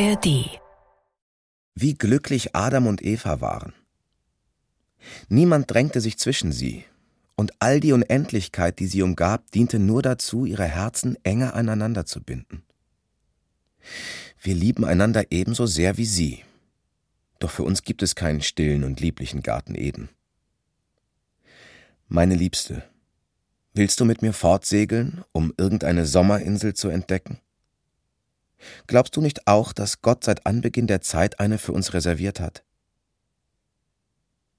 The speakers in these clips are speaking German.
ARD Wie glücklich Adam und Eva waren. Niemand drängte sich zwischen sie, und all die Unendlichkeit, die sie umgab, diente nur dazu, ihre Herzen enger aneinander zu binden. Wir lieben einander ebenso sehr wie sie, doch für uns gibt es keinen stillen und lieblichen Garten Eden. Meine Liebste, willst du mit mir fortsegeln, um irgendeine Sommerinsel zu entdecken? Glaubst du nicht auch, dass Gott seit Anbeginn der Zeit eine für uns reserviert hat?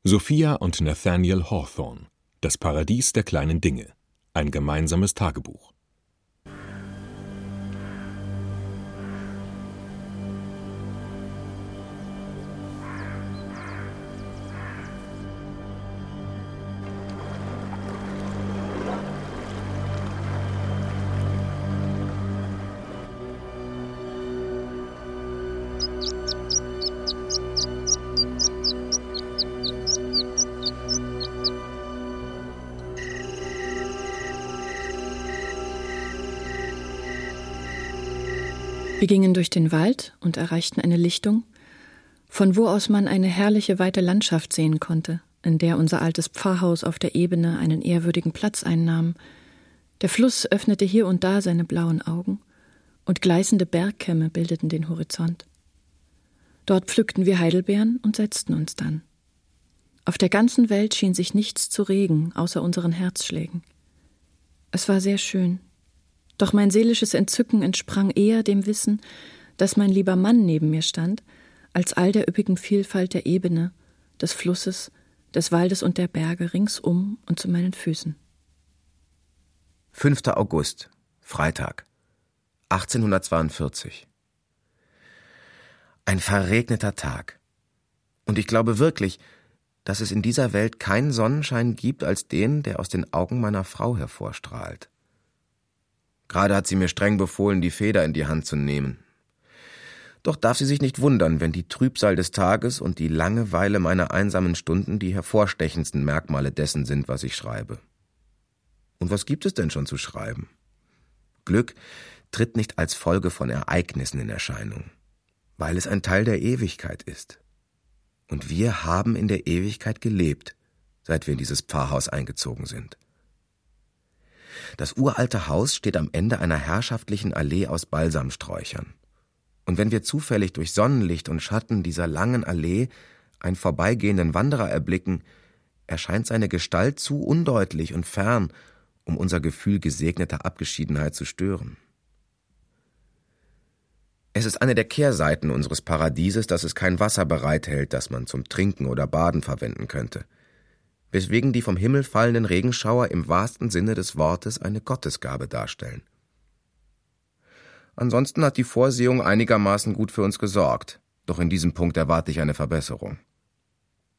Sophia und Nathaniel Hawthorne Das Paradies der kleinen Dinge ein gemeinsames Tagebuch durch den Wald und erreichten eine Lichtung, von wo aus man eine herrliche weite Landschaft sehen konnte, in der unser altes Pfarrhaus auf der Ebene einen ehrwürdigen Platz einnahm. Der Fluss öffnete hier und da seine blauen Augen, und gleißende Bergkämme bildeten den Horizont. Dort pflückten wir Heidelbeeren und setzten uns dann. Auf der ganzen Welt schien sich nichts zu regen, außer unseren Herzschlägen. Es war sehr schön, doch mein seelisches Entzücken entsprang eher dem Wissen, dass mein lieber Mann neben mir stand, als all der üppigen Vielfalt der Ebene, des Flusses, des Waldes und der Berge ringsum und zu meinen Füßen. 5. August, Freitag, 1842. Ein verregneter Tag. Und ich glaube wirklich, dass es in dieser Welt keinen Sonnenschein gibt als den, der aus den Augen meiner Frau hervorstrahlt. Gerade hat sie mir streng befohlen, die Feder in die Hand zu nehmen. Doch darf sie sich nicht wundern, wenn die Trübsal des Tages und die Langeweile meiner einsamen Stunden die hervorstechendsten Merkmale dessen sind, was ich schreibe. Und was gibt es denn schon zu schreiben? Glück tritt nicht als Folge von Ereignissen in Erscheinung, weil es ein Teil der Ewigkeit ist. Und wir haben in der Ewigkeit gelebt, seit wir in dieses Pfarrhaus eingezogen sind. Das uralte Haus steht am Ende einer herrschaftlichen Allee aus Balsamsträuchern. Und wenn wir zufällig durch Sonnenlicht und Schatten dieser langen Allee einen vorbeigehenden Wanderer erblicken, erscheint seine Gestalt zu undeutlich und fern, um unser Gefühl gesegneter Abgeschiedenheit zu stören. Es ist eine der Kehrseiten unseres Paradieses, dass es kein Wasser bereithält, das man zum Trinken oder Baden verwenden könnte weswegen die vom Himmel fallenden Regenschauer im wahrsten Sinne des Wortes eine Gottesgabe darstellen. Ansonsten hat die Vorsehung einigermaßen gut für uns gesorgt, doch in diesem Punkt erwarte ich eine Verbesserung.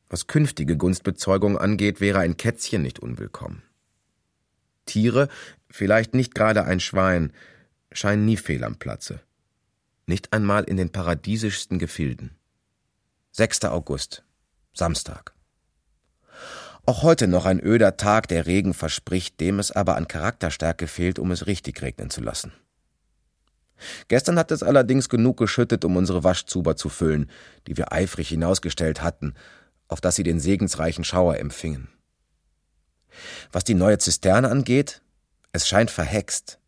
Was künftige Gunstbezeugung angeht, wäre ein Kätzchen nicht unwillkommen. Tiere, vielleicht nicht gerade ein Schwein, scheinen nie fehl am Platze. Nicht einmal in den paradiesischsten Gefilden. 6. August, Samstag. Auch heute noch ein öder Tag, der Regen verspricht, dem es aber an Charakterstärke fehlt, um es richtig regnen zu lassen. Gestern hat es allerdings genug geschüttet, um unsere Waschzuber zu füllen, die wir eifrig hinausgestellt hatten, auf dass sie den segensreichen Schauer empfingen. Was die neue Zisterne angeht, es scheint verhext,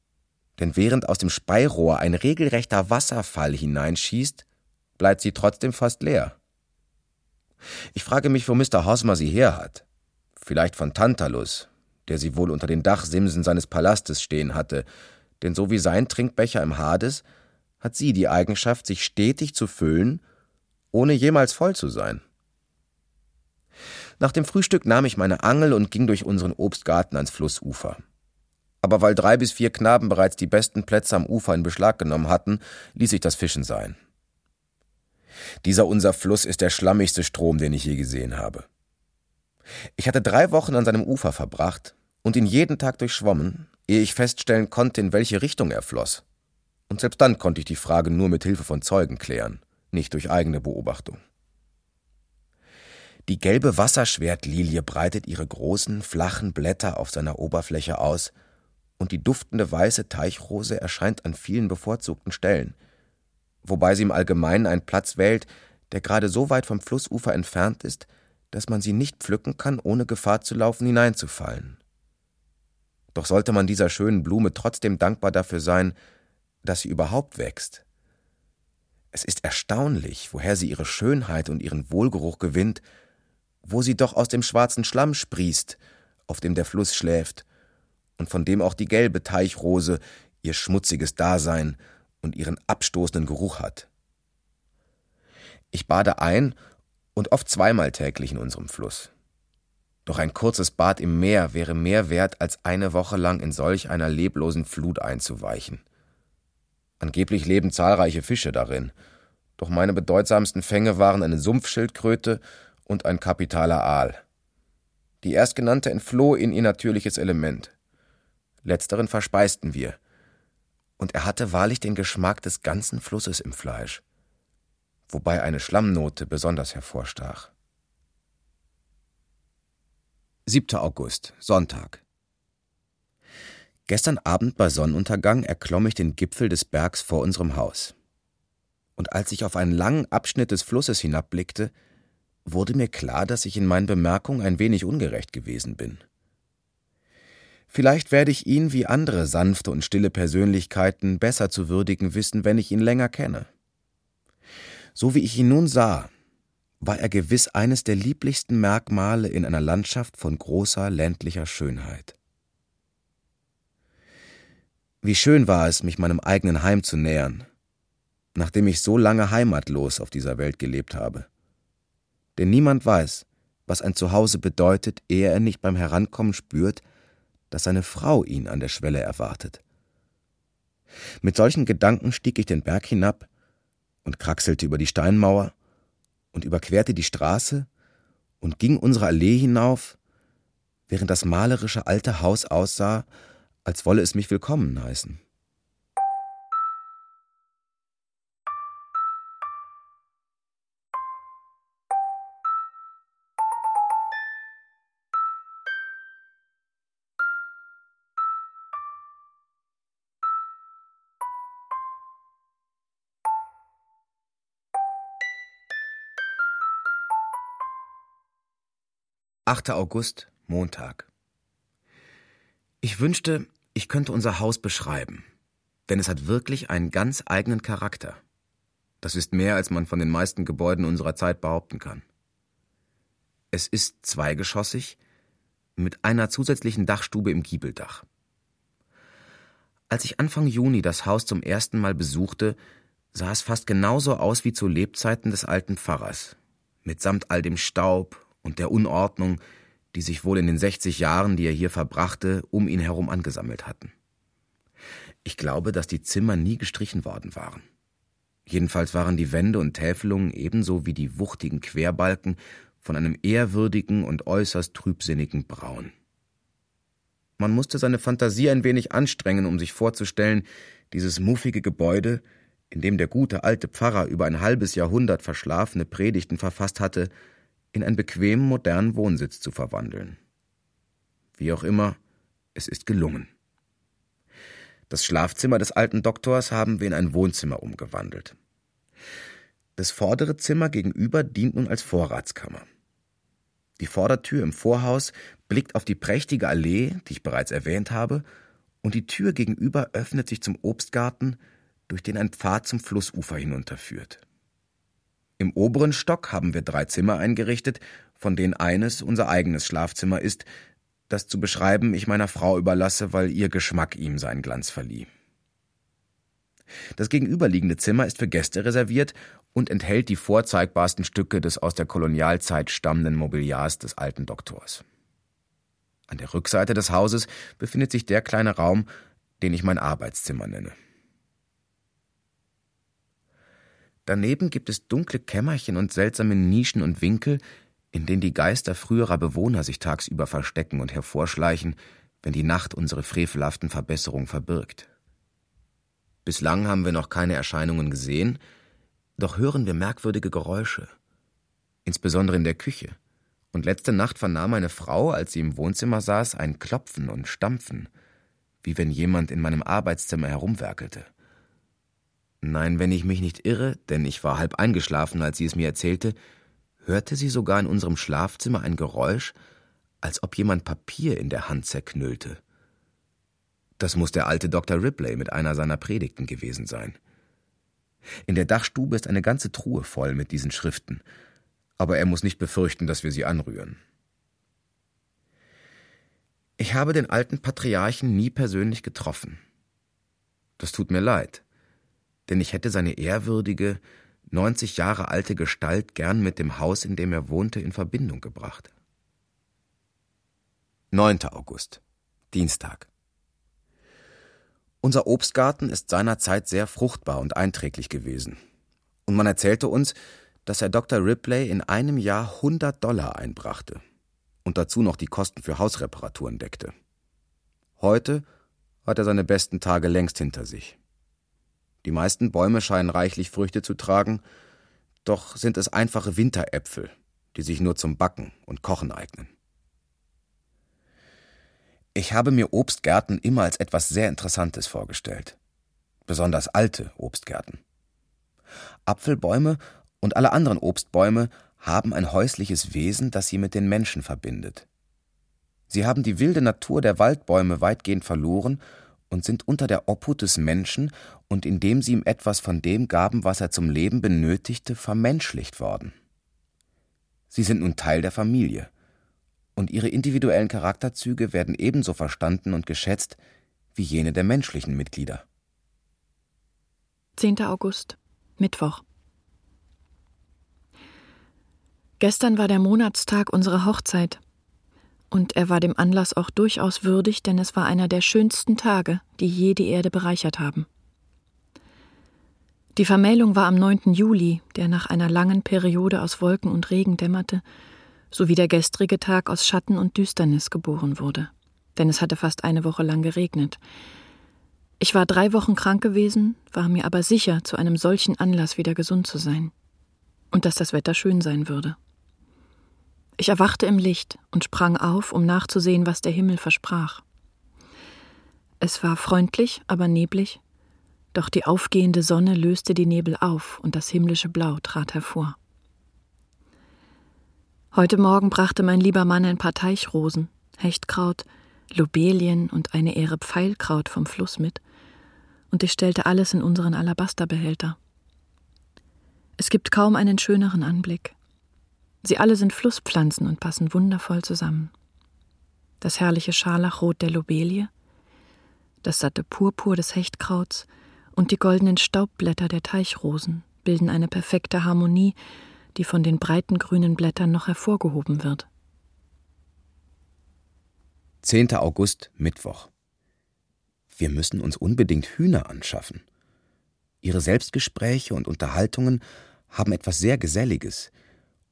denn während aus dem Speirohr ein regelrechter Wasserfall hineinschießt, bleibt sie trotzdem fast leer. Ich frage mich, wo Mr. Hosmer sie her hat vielleicht von Tantalus, der sie wohl unter den Dachsimsen seines Palastes stehen hatte, denn so wie sein Trinkbecher im Hades, hat sie die Eigenschaft, sich stetig zu füllen, ohne jemals voll zu sein. Nach dem Frühstück nahm ich meine Angel und ging durch unseren Obstgarten ans Flussufer. Aber weil drei bis vier Knaben bereits die besten Plätze am Ufer in Beschlag genommen hatten, ließ ich das Fischen sein. Dieser unser Fluss ist der schlammigste Strom, den ich je gesehen habe. Ich hatte drei Wochen an seinem Ufer verbracht und ihn jeden Tag durchschwommen, ehe ich feststellen konnte, in welche Richtung er floss. Und selbst dann konnte ich die Frage nur mit Hilfe von Zeugen klären, nicht durch eigene Beobachtung. Die gelbe Wasserschwertlilie breitet ihre großen, flachen Blätter auf seiner Oberfläche aus, und die duftende weiße Teichrose erscheint an vielen bevorzugten Stellen. wobei sie im Allgemeinen einen Platz wählt, der gerade so weit vom Flussufer entfernt ist, dass man sie nicht pflücken kann, ohne Gefahr zu laufen, hineinzufallen. Doch sollte man dieser schönen Blume trotzdem dankbar dafür sein, dass sie überhaupt wächst. Es ist erstaunlich, woher sie ihre Schönheit und ihren Wohlgeruch gewinnt, wo sie doch aus dem schwarzen Schlamm sprießt, auf dem der Fluss schläft, und von dem auch die gelbe Teichrose ihr schmutziges Dasein und ihren abstoßenden Geruch hat. Ich bade ein und oft zweimal täglich in unserem Fluss. Doch ein kurzes Bad im Meer wäre mehr wert, als eine Woche lang in solch einer leblosen Flut einzuweichen. Angeblich leben zahlreiche Fische darin, doch meine bedeutsamsten Fänge waren eine Sumpfschildkröte und ein kapitaler Aal. Die erstgenannte entfloh in ihr natürliches Element. Letzteren verspeisten wir, und er hatte wahrlich den Geschmack des ganzen Flusses im Fleisch, wobei eine Schlammnote besonders hervorstach. 7. August, Sonntag. Gestern Abend bei Sonnenuntergang erklomm ich den Gipfel des Bergs vor unserem Haus. Und als ich auf einen langen Abschnitt des Flusses hinabblickte, wurde mir klar, dass ich in meinen Bemerkungen ein wenig ungerecht gewesen bin. Vielleicht werde ich ihn wie andere sanfte und stille Persönlichkeiten besser zu würdigen wissen, wenn ich ihn länger kenne. So wie ich ihn nun sah, war er gewiss eines der lieblichsten Merkmale in einer Landschaft von großer ländlicher Schönheit. Wie schön war es, mich meinem eigenen Heim zu nähern, nachdem ich so lange heimatlos auf dieser Welt gelebt habe. Denn niemand weiß, was ein Zuhause bedeutet, ehe er nicht beim Herankommen spürt, dass seine Frau ihn an der Schwelle erwartet. Mit solchen Gedanken stieg ich den Berg hinab und kraxelte über die Steinmauer und überquerte die Straße und ging unsere Allee hinauf, während das malerische alte Haus aussah, als wolle es mich willkommen heißen. 8. August, Montag. Ich wünschte, ich könnte unser Haus beschreiben, denn es hat wirklich einen ganz eigenen Charakter. Das ist mehr, als man von den meisten Gebäuden unserer Zeit behaupten kann. Es ist zweigeschossig mit einer zusätzlichen Dachstube im Giebeldach. Als ich Anfang Juni das Haus zum ersten Mal besuchte, sah es fast genauso aus wie zu Lebzeiten des alten Pfarrers, mitsamt all dem Staub und der Unordnung, die sich wohl in den 60 Jahren, die er hier verbrachte, um ihn herum angesammelt hatten. Ich glaube, dass die Zimmer nie gestrichen worden waren. Jedenfalls waren die Wände und Täfelungen ebenso wie die wuchtigen Querbalken von einem ehrwürdigen und äußerst trübsinnigen Braun. Man musste seine Fantasie ein wenig anstrengen, um sich vorzustellen, dieses muffige Gebäude, in dem der gute alte Pfarrer über ein halbes Jahrhundert verschlafene Predigten verfasst hatte, in einen bequemen modernen Wohnsitz zu verwandeln. Wie auch immer, es ist gelungen. Das Schlafzimmer des alten Doktors haben wir in ein Wohnzimmer umgewandelt. Das vordere Zimmer gegenüber dient nun als Vorratskammer. Die Vordertür im Vorhaus blickt auf die prächtige Allee, die ich bereits erwähnt habe, und die Tür gegenüber öffnet sich zum Obstgarten, durch den ein Pfad zum Flussufer hinunterführt. Im oberen Stock haben wir drei Zimmer eingerichtet, von denen eines unser eigenes Schlafzimmer ist, das zu beschreiben ich meiner Frau überlasse, weil ihr Geschmack ihm seinen Glanz verlieh. Das gegenüberliegende Zimmer ist für Gäste reserviert und enthält die vorzeigbarsten Stücke des aus der Kolonialzeit stammenden Mobiliars des alten Doktors. An der Rückseite des Hauses befindet sich der kleine Raum, den ich mein Arbeitszimmer nenne. Daneben gibt es dunkle Kämmerchen und seltsame Nischen und Winkel, in denen die Geister früherer Bewohner sich tagsüber verstecken und hervorschleichen, wenn die Nacht unsere frevelhaften Verbesserungen verbirgt. Bislang haben wir noch keine Erscheinungen gesehen, doch hören wir merkwürdige Geräusche, insbesondere in der Küche. Und letzte Nacht vernahm meine Frau, als sie im Wohnzimmer saß, ein Klopfen und Stampfen, wie wenn jemand in meinem Arbeitszimmer herumwerkelte. Nein, wenn ich mich nicht irre, denn ich war halb eingeschlafen, als sie es mir erzählte, hörte sie sogar in unserem Schlafzimmer ein Geräusch, als ob jemand Papier in der Hand zerknüllte. Das muss der alte Dr. Ripley mit einer seiner Predigten gewesen sein. In der Dachstube ist eine ganze Truhe voll mit diesen Schriften, aber er muss nicht befürchten, dass wir sie anrühren. Ich habe den alten Patriarchen nie persönlich getroffen. Das tut mir leid, denn ich hätte seine ehrwürdige, 90 Jahre alte Gestalt gern mit dem Haus, in dem er wohnte, in Verbindung gebracht. 9. August, Dienstag. Unser Obstgarten ist seinerzeit sehr fruchtbar und einträglich gewesen. Und man erzählte uns, dass Herr Dr. Ripley in einem Jahr 100 Dollar einbrachte und dazu noch die Kosten für Hausreparaturen deckte. Heute hat er seine besten Tage längst hinter sich. Die meisten Bäume scheinen reichlich Früchte zu tragen, doch sind es einfache Winteräpfel, die sich nur zum Backen und Kochen eignen. Ich habe mir Obstgärten immer als etwas sehr Interessantes vorgestellt, besonders alte Obstgärten. Apfelbäume und alle anderen Obstbäume haben ein häusliches Wesen, das sie mit den Menschen verbindet. Sie haben die wilde Natur der Waldbäume weitgehend verloren und sind unter der Obhut des Menschen und indem sie ihm etwas von dem gaben, was er zum Leben benötigte, vermenschlicht worden. Sie sind nun Teil der Familie, und ihre individuellen Charakterzüge werden ebenso verstanden und geschätzt wie jene der menschlichen Mitglieder. 10. August, Mittwoch. Gestern war der Monatstag unserer Hochzeit und er war dem Anlass auch durchaus würdig, denn es war einer der schönsten Tage, die je die Erde bereichert haben. Die Vermählung war am 9. Juli, der nach einer langen Periode aus Wolken und Regen dämmerte, sowie der gestrige Tag aus Schatten und Düsternis geboren wurde, denn es hatte fast eine Woche lang geregnet. Ich war drei Wochen krank gewesen, war mir aber sicher, zu einem solchen Anlass wieder gesund zu sein und dass das Wetter schön sein würde. Ich erwachte im Licht und sprang auf, um nachzusehen, was der Himmel versprach. Es war freundlich, aber neblig, doch die aufgehende Sonne löste die Nebel auf und das himmlische Blau trat hervor. Heute Morgen brachte mein lieber Mann ein paar Teichrosen, Hechtkraut, Lobelien und eine Ähre Pfeilkraut vom Fluss mit, und ich stellte alles in unseren Alabasterbehälter. Es gibt kaum einen schöneren Anblick. Sie alle sind Flusspflanzen und passen wundervoll zusammen. Das herrliche Scharlachrot der Lobelie, das satte Purpur des Hechtkrauts und die goldenen Staubblätter der Teichrosen bilden eine perfekte Harmonie, die von den breiten grünen Blättern noch hervorgehoben wird. 10. August, Mittwoch. Wir müssen uns unbedingt Hühner anschaffen. Ihre Selbstgespräche und Unterhaltungen haben etwas sehr Geselliges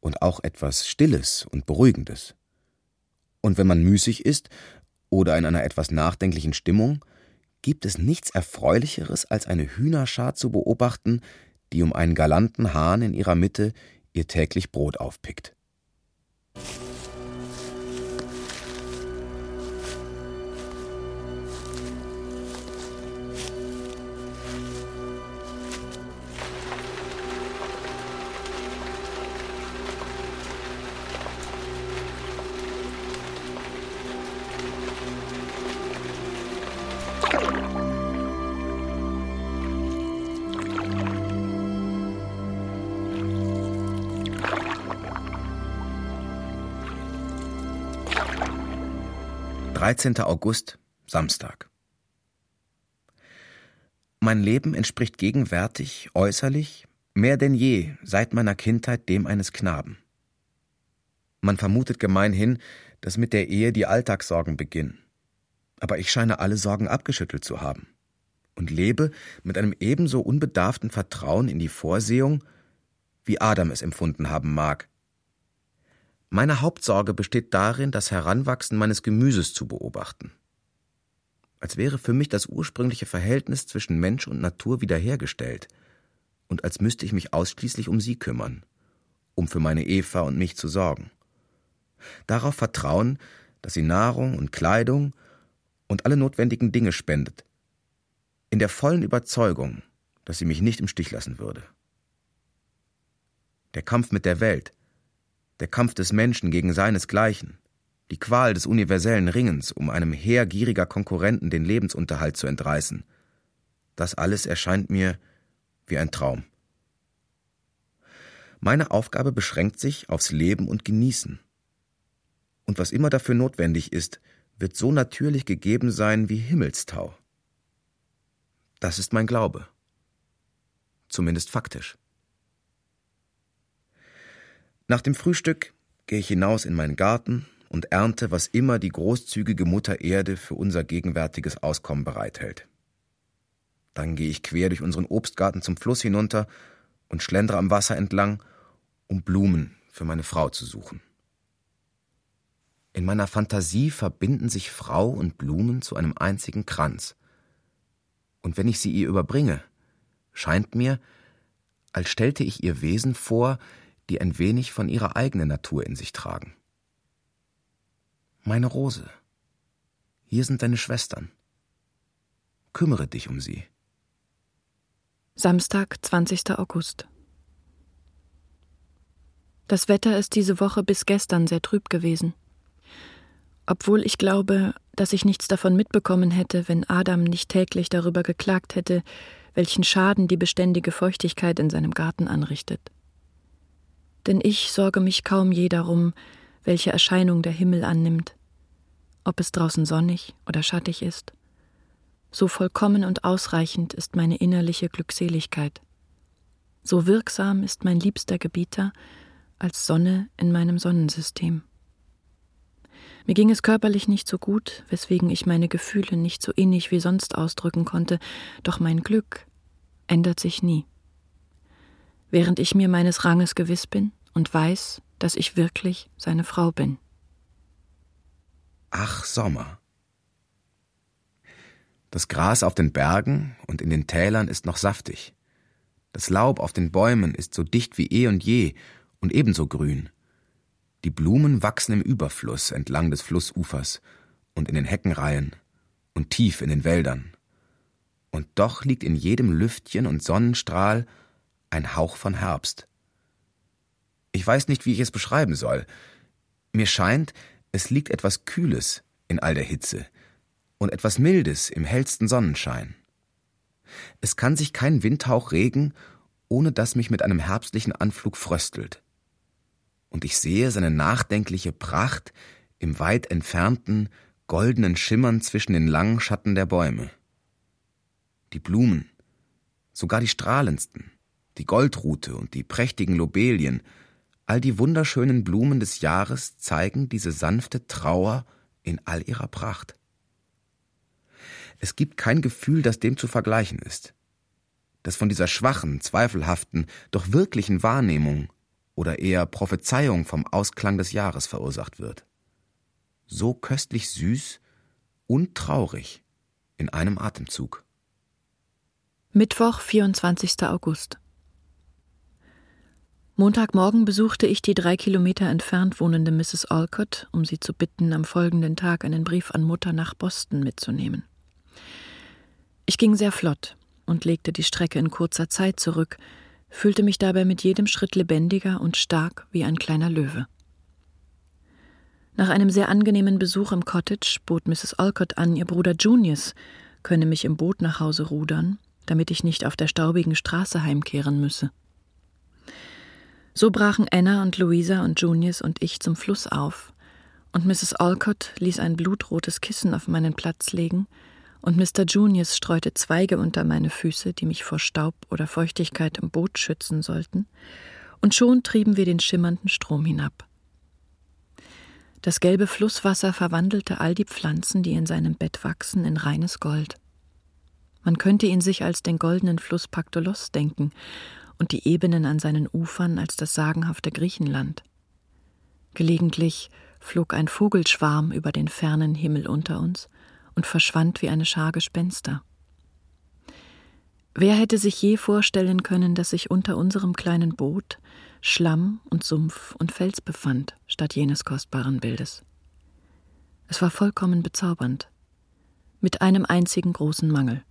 und auch etwas Stilles und Beruhigendes. Und wenn man müßig ist oder in einer etwas nachdenklichen Stimmung, gibt es nichts Erfreulicheres, als eine Hühnerschar zu beobachten, die um einen galanten Hahn in ihrer Mitte ihr täglich Brot aufpickt. 13. August, Samstag. Mein Leben entspricht gegenwärtig, äußerlich, mehr denn je seit meiner Kindheit dem eines Knaben. Man vermutet gemeinhin, dass mit der Ehe die Alltagssorgen beginnen. Aber ich scheine alle Sorgen abgeschüttelt zu haben und lebe mit einem ebenso unbedarften Vertrauen in die Vorsehung, wie Adam es empfunden haben mag, meine Hauptsorge besteht darin, das Heranwachsen meines Gemüses zu beobachten. Als wäre für mich das ursprüngliche Verhältnis zwischen Mensch und Natur wiederhergestellt, und als müsste ich mich ausschließlich um sie kümmern, um für meine Eva und mich zu sorgen. Darauf vertrauen, dass sie Nahrung und Kleidung und alle notwendigen Dinge spendet, in der vollen Überzeugung, dass sie mich nicht im Stich lassen würde. Der Kampf mit der Welt, der Kampf des Menschen gegen seinesgleichen, die Qual des universellen Ringens, um einem Heer gieriger Konkurrenten den Lebensunterhalt zu entreißen, das alles erscheint mir wie ein Traum. Meine Aufgabe beschränkt sich aufs Leben und Genießen. Und was immer dafür notwendig ist, wird so natürlich gegeben sein wie Himmelstau. Das ist mein Glaube. Zumindest faktisch. Nach dem Frühstück gehe ich hinaus in meinen Garten und ernte, was immer die großzügige Mutter Erde für unser gegenwärtiges Auskommen bereithält. Dann gehe ich quer durch unseren Obstgarten zum Fluss hinunter und schlendere am Wasser entlang, um Blumen für meine Frau zu suchen. In meiner Fantasie verbinden sich Frau und Blumen zu einem einzigen Kranz. Und wenn ich sie ihr überbringe, scheint mir, als stellte ich ihr Wesen vor, die ein wenig von ihrer eigenen Natur in sich tragen. Meine Rose, hier sind deine Schwestern. Kümmere dich um sie. Samstag, 20. August. Das Wetter ist diese Woche bis gestern sehr trüb gewesen. Obwohl ich glaube, dass ich nichts davon mitbekommen hätte, wenn Adam nicht täglich darüber geklagt hätte, welchen Schaden die beständige Feuchtigkeit in seinem Garten anrichtet. Denn ich sorge mich kaum je darum, welche Erscheinung der Himmel annimmt, ob es draußen sonnig oder schattig ist. So vollkommen und ausreichend ist meine innerliche Glückseligkeit. So wirksam ist mein liebster Gebieter als Sonne in meinem Sonnensystem. Mir ging es körperlich nicht so gut, weswegen ich meine Gefühle nicht so innig wie sonst ausdrücken konnte, doch mein Glück ändert sich nie. Während ich mir meines Ranges gewiss bin und weiß, dass ich wirklich seine Frau bin. Ach, Sommer. Das Gras auf den Bergen und in den Tälern ist noch saftig. Das Laub auf den Bäumen ist so dicht wie eh und je und ebenso grün. Die Blumen wachsen im Überfluss entlang des Flussufers und in den Heckenreihen und tief in den Wäldern. Und doch liegt in jedem Lüftchen und Sonnenstrahl ein Hauch von Herbst. Ich weiß nicht, wie ich es beschreiben soll. Mir scheint, es liegt etwas Kühles in all der Hitze und etwas Mildes im hellsten Sonnenschein. Es kann sich kein Windhauch regen, ohne dass mich mit einem herbstlichen Anflug fröstelt und ich sehe seine nachdenkliche Pracht im weit entfernten, goldenen Schimmern zwischen den langen Schatten der Bäume. Die Blumen, sogar die strahlendsten, die Goldrute und die prächtigen Lobelien, all die wunderschönen Blumen des Jahres zeigen diese sanfte Trauer in all ihrer Pracht. Es gibt kein Gefühl, das dem zu vergleichen ist, das von dieser schwachen, zweifelhaften, doch wirklichen Wahrnehmung oder eher Prophezeiung vom Ausklang des Jahres verursacht wird. So köstlich süß und traurig in einem Atemzug. Mittwoch, 24. August. Montagmorgen besuchte ich die drei Kilometer entfernt wohnende Mrs. Alcott, um sie zu bitten, am folgenden Tag einen Brief an Mutter nach Boston mitzunehmen. Ich ging sehr flott und legte die Strecke in kurzer Zeit zurück, fühlte mich dabei mit jedem Schritt lebendiger und stark wie ein kleiner Löwe. Nach einem sehr angenehmen Besuch im Cottage bot Mrs. Alcott an, ihr Bruder Junius könne mich im Boot nach Hause rudern, damit ich nicht auf der staubigen Straße heimkehren müsse. So brachen Anna und Louisa und Junius und ich zum Fluss auf, und Mrs. Alcott ließ ein blutrotes Kissen auf meinen Platz legen und Mr. Junius streute Zweige unter meine Füße, die mich vor Staub oder Feuchtigkeit im Boot schützen sollten, und schon trieben wir den schimmernden Strom hinab. Das gelbe Flusswasser verwandelte all die Pflanzen, die in seinem Bett wachsen, in reines Gold. Man könnte ihn sich als den goldenen Fluss Paktolos denken und die Ebenen an seinen Ufern als das sagenhafte Griechenland. Gelegentlich flog ein Vogelschwarm über den fernen Himmel unter uns, und verschwand wie eine Schar Gespenster. Wer hätte sich je vorstellen können, dass sich unter unserem kleinen Boot Schlamm und Sumpf und Fels befand, statt jenes kostbaren Bildes? Es war vollkommen bezaubernd, mit einem einzigen großen Mangel.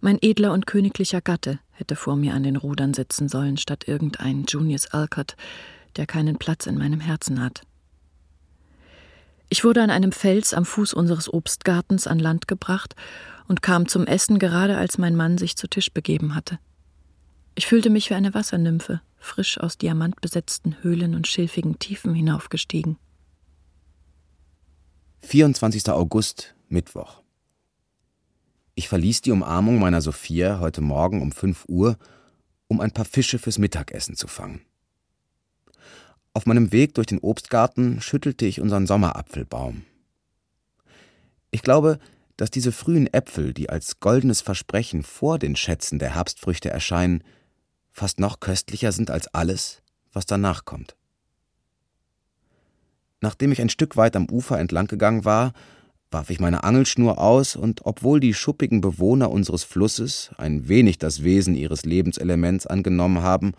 Mein edler und königlicher Gatte hätte vor mir an den Rudern sitzen sollen, statt irgendein Junius Alcott, der keinen Platz in meinem Herzen hat. Ich wurde an einem Fels am Fuß unseres Obstgartens an Land gebracht und kam zum Essen gerade als mein Mann sich zu Tisch begeben hatte. Ich fühlte mich wie eine Wassernymphe, frisch aus diamantbesetzten Höhlen und schilfigen Tiefen hinaufgestiegen. 24. August, Mittwoch. Ich verließ die Umarmung meiner Sophia heute Morgen um 5 Uhr, um ein paar Fische fürs Mittagessen zu fangen. Auf meinem Weg durch den Obstgarten schüttelte ich unseren Sommerapfelbaum. Ich glaube, dass diese frühen Äpfel, die als goldenes Versprechen vor den Schätzen der Herbstfrüchte erscheinen, fast noch köstlicher sind als alles, was danach kommt. Nachdem ich ein Stück weit am Ufer entlang gegangen war, warf ich meine Angelschnur aus, und obwohl die schuppigen Bewohner unseres Flusses ein wenig das Wesen ihres Lebenselements angenommen haben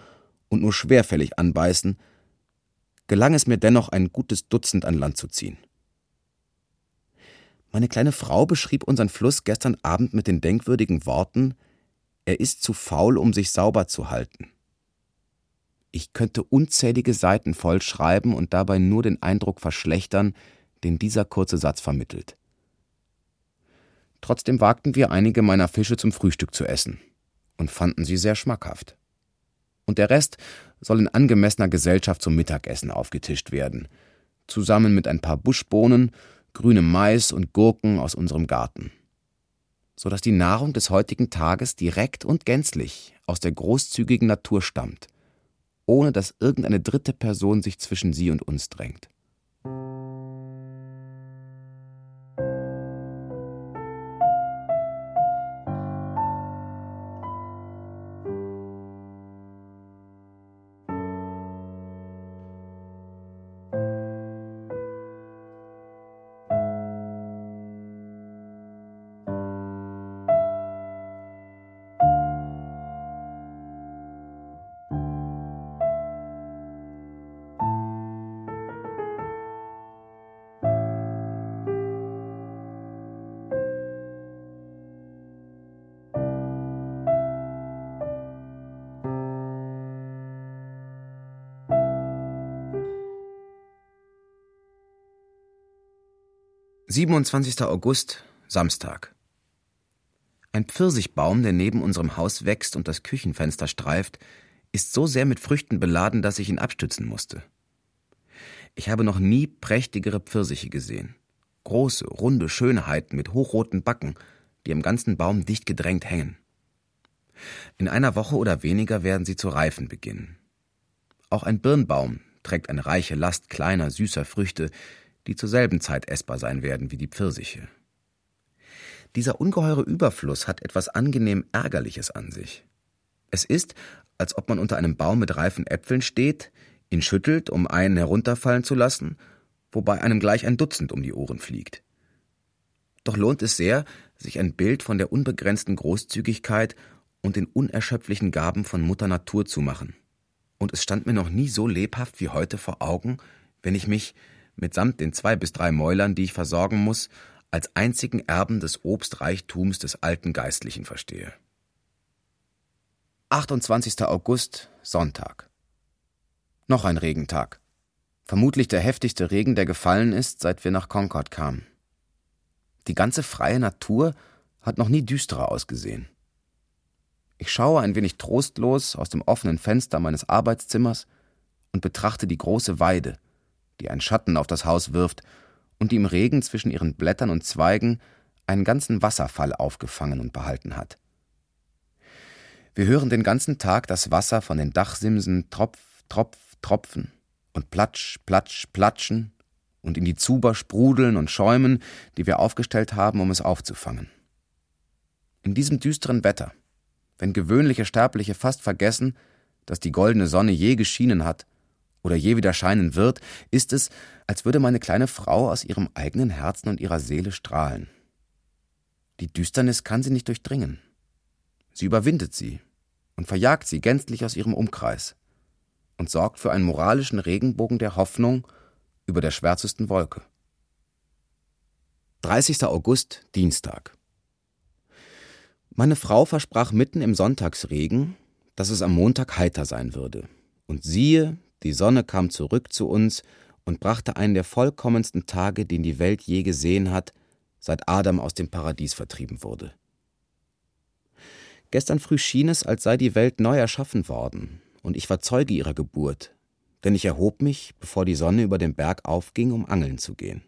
und nur schwerfällig anbeißen, gelang es mir dennoch, ein gutes Dutzend an Land zu ziehen. Meine kleine Frau beschrieb unseren Fluss gestern Abend mit den denkwürdigen Worten Er ist zu faul, um sich sauber zu halten. Ich könnte unzählige Seiten voll schreiben und dabei nur den Eindruck verschlechtern, den dieser kurze Satz vermittelt. Trotzdem wagten wir einige meiner Fische zum Frühstück zu essen und fanden sie sehr schmackhaft. Und der Rest soll in angemessener Gesellschaft zum Mittagessen aufgetischt werden, zusammen mit ein paar Buschbohnen, grünem Mais und Gurken aus unserem Garten, so dass die Nahrung des heutigen Tages direkt und gänzlich aus der großzügigen Natur stammt ohne dass irgendeine dritte Person sich zwischen sie und uns drängt. 27. August, Samstag. Ein Pfirsichbaum, der neben unserem Haus wächst und das Küchenfenster streift, ist so sehr mit Früchten beladen, dass ich ihn abstützen musste. Ich habe noch nie prächtigere Pfirsiche gesehen. Große, runde Schönheiten mit hochroten Backen, die am ganzen Baum dicht gedrängt hängen. In einer Woche oder weniger werden sie zu reifen beginnen. Auch ein Birnbaum trägt eine reiche Last kleiner, süßer Früchte, die zur selben Zeit essbar sein werden wie die Pfirsiche. Dieser ungeheure Überfluss hat etwas angenehm Ärgerliches an sich. Es ist, als ob man unter einem Baum mit reifen Äpfeln steht, ihn schüttelt, um einen herunterfallen zu lassen, wobei einem gleich ein Dutzend um die Ohren fliegt. Doch lohnt es sehr, sich ein Bild von der unbegrenzten Großzügigkeit und den unerschöpflichen Gaben von Mutter Natur zu machen. Und es stand mir noch nie so lebhaft wie heute vor Augen, wenn ich mich, mitsamt den zwei bis drei Mäulern, die ich versorgen muss, als einzigen Erben des Obstreichtums des alten Geistlichen verstehe. 28. August, Sonntag. Noch ein Regentag. Vermutlich der heftigste Regen, der gefallen ist, seit wir nach Concord kamen. Die ganze freie Natur hat noch nie düsterer ausgesehen. Ich schaue ein wenig trostlos aus dem offenen Fenster meines Arbeitszimmers und betrachte die große Weide, die einen Schatten auf das Haus wirft und die im Regen zwischen ihren Blättern und Zweigen einen ganzen Wasserfall aufgefangen und behalten hat. Wir hören den ganzen Tag das Wasser von den Dachsimsen Tropf, Tropf, Tropfen und Platsch, Platsch, Platschen und in die Zuber sprudeln und schäumen, die wir aufgestellt haben, um es aufzufangen. In diesem düsteren Wetter, wenn gewöhnliche Sterbliche fast vergessen, dass die goldene Sonne je geschienen hat oder je wieder scheinen wird, ist es, als würde meine kleine Frau aus ihrem eigenen Herzen und ihrer Seele strahlen. Die Düsternis kann sie nicht durchdringen. Sie überwindet sie und verjagt sie gänzlich aus ihrem Umkreis und sorgt für einen moralischen Regenbogen der Hoffnung über der schwärzesten Wolke. 30. August, Dienstag. Meine Frau versprach mitten im Sonntagsregen, dass es am Montag heiter sein würde. Und siehe, die Sonne kam zurück zu uns und brachte einen der vollkommensten Tage, den die Welt je gesehen hat, seit Adam aus dem Paradies vertrieben wurde. Gestern früh schien es, als sei die Welt neu erschaffen worden, und ich war Zeuge ihrer Geburt, denn ich erhob mich, bevor die Sonne über den Berg aufging, um angeln zu gehen.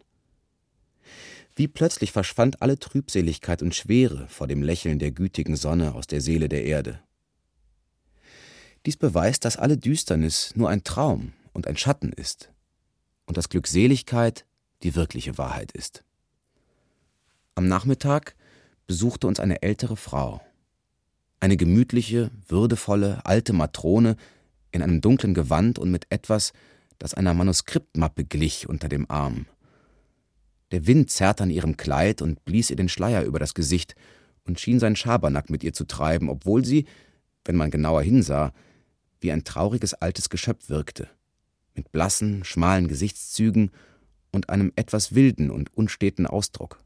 Wie plötzlich verschwand alle Trübseligkeit und Schwere vor dem Lächeln der gütigen Sonne aus der Seele der Erde. Dies beweist, dass alle Düsternis nur ein Traum und ein Schatten ist und dass Glückseligkeit die wirkliche Wahrheit ist. Am Nachmittag besuchte uns eine ältere Frau, eine gemütliche, würdevolle, alte Matrone in einem dunklen Gewand und mit etwas, das einer Manuskriptmappe glich, unter dem Arm. Der Wind zerrte an ihrem Kleid und blies ihr den Schleier über das Gesicht und schien sein Schabernack mit ihr zu treiben, obwohl sie, wenn man genauer hinsah, wie ein trauriges altes Geschöpf wirkte, mit blassen, schmalen Gesichtszügen und einem etwas wilden und unsteten Ausdruck.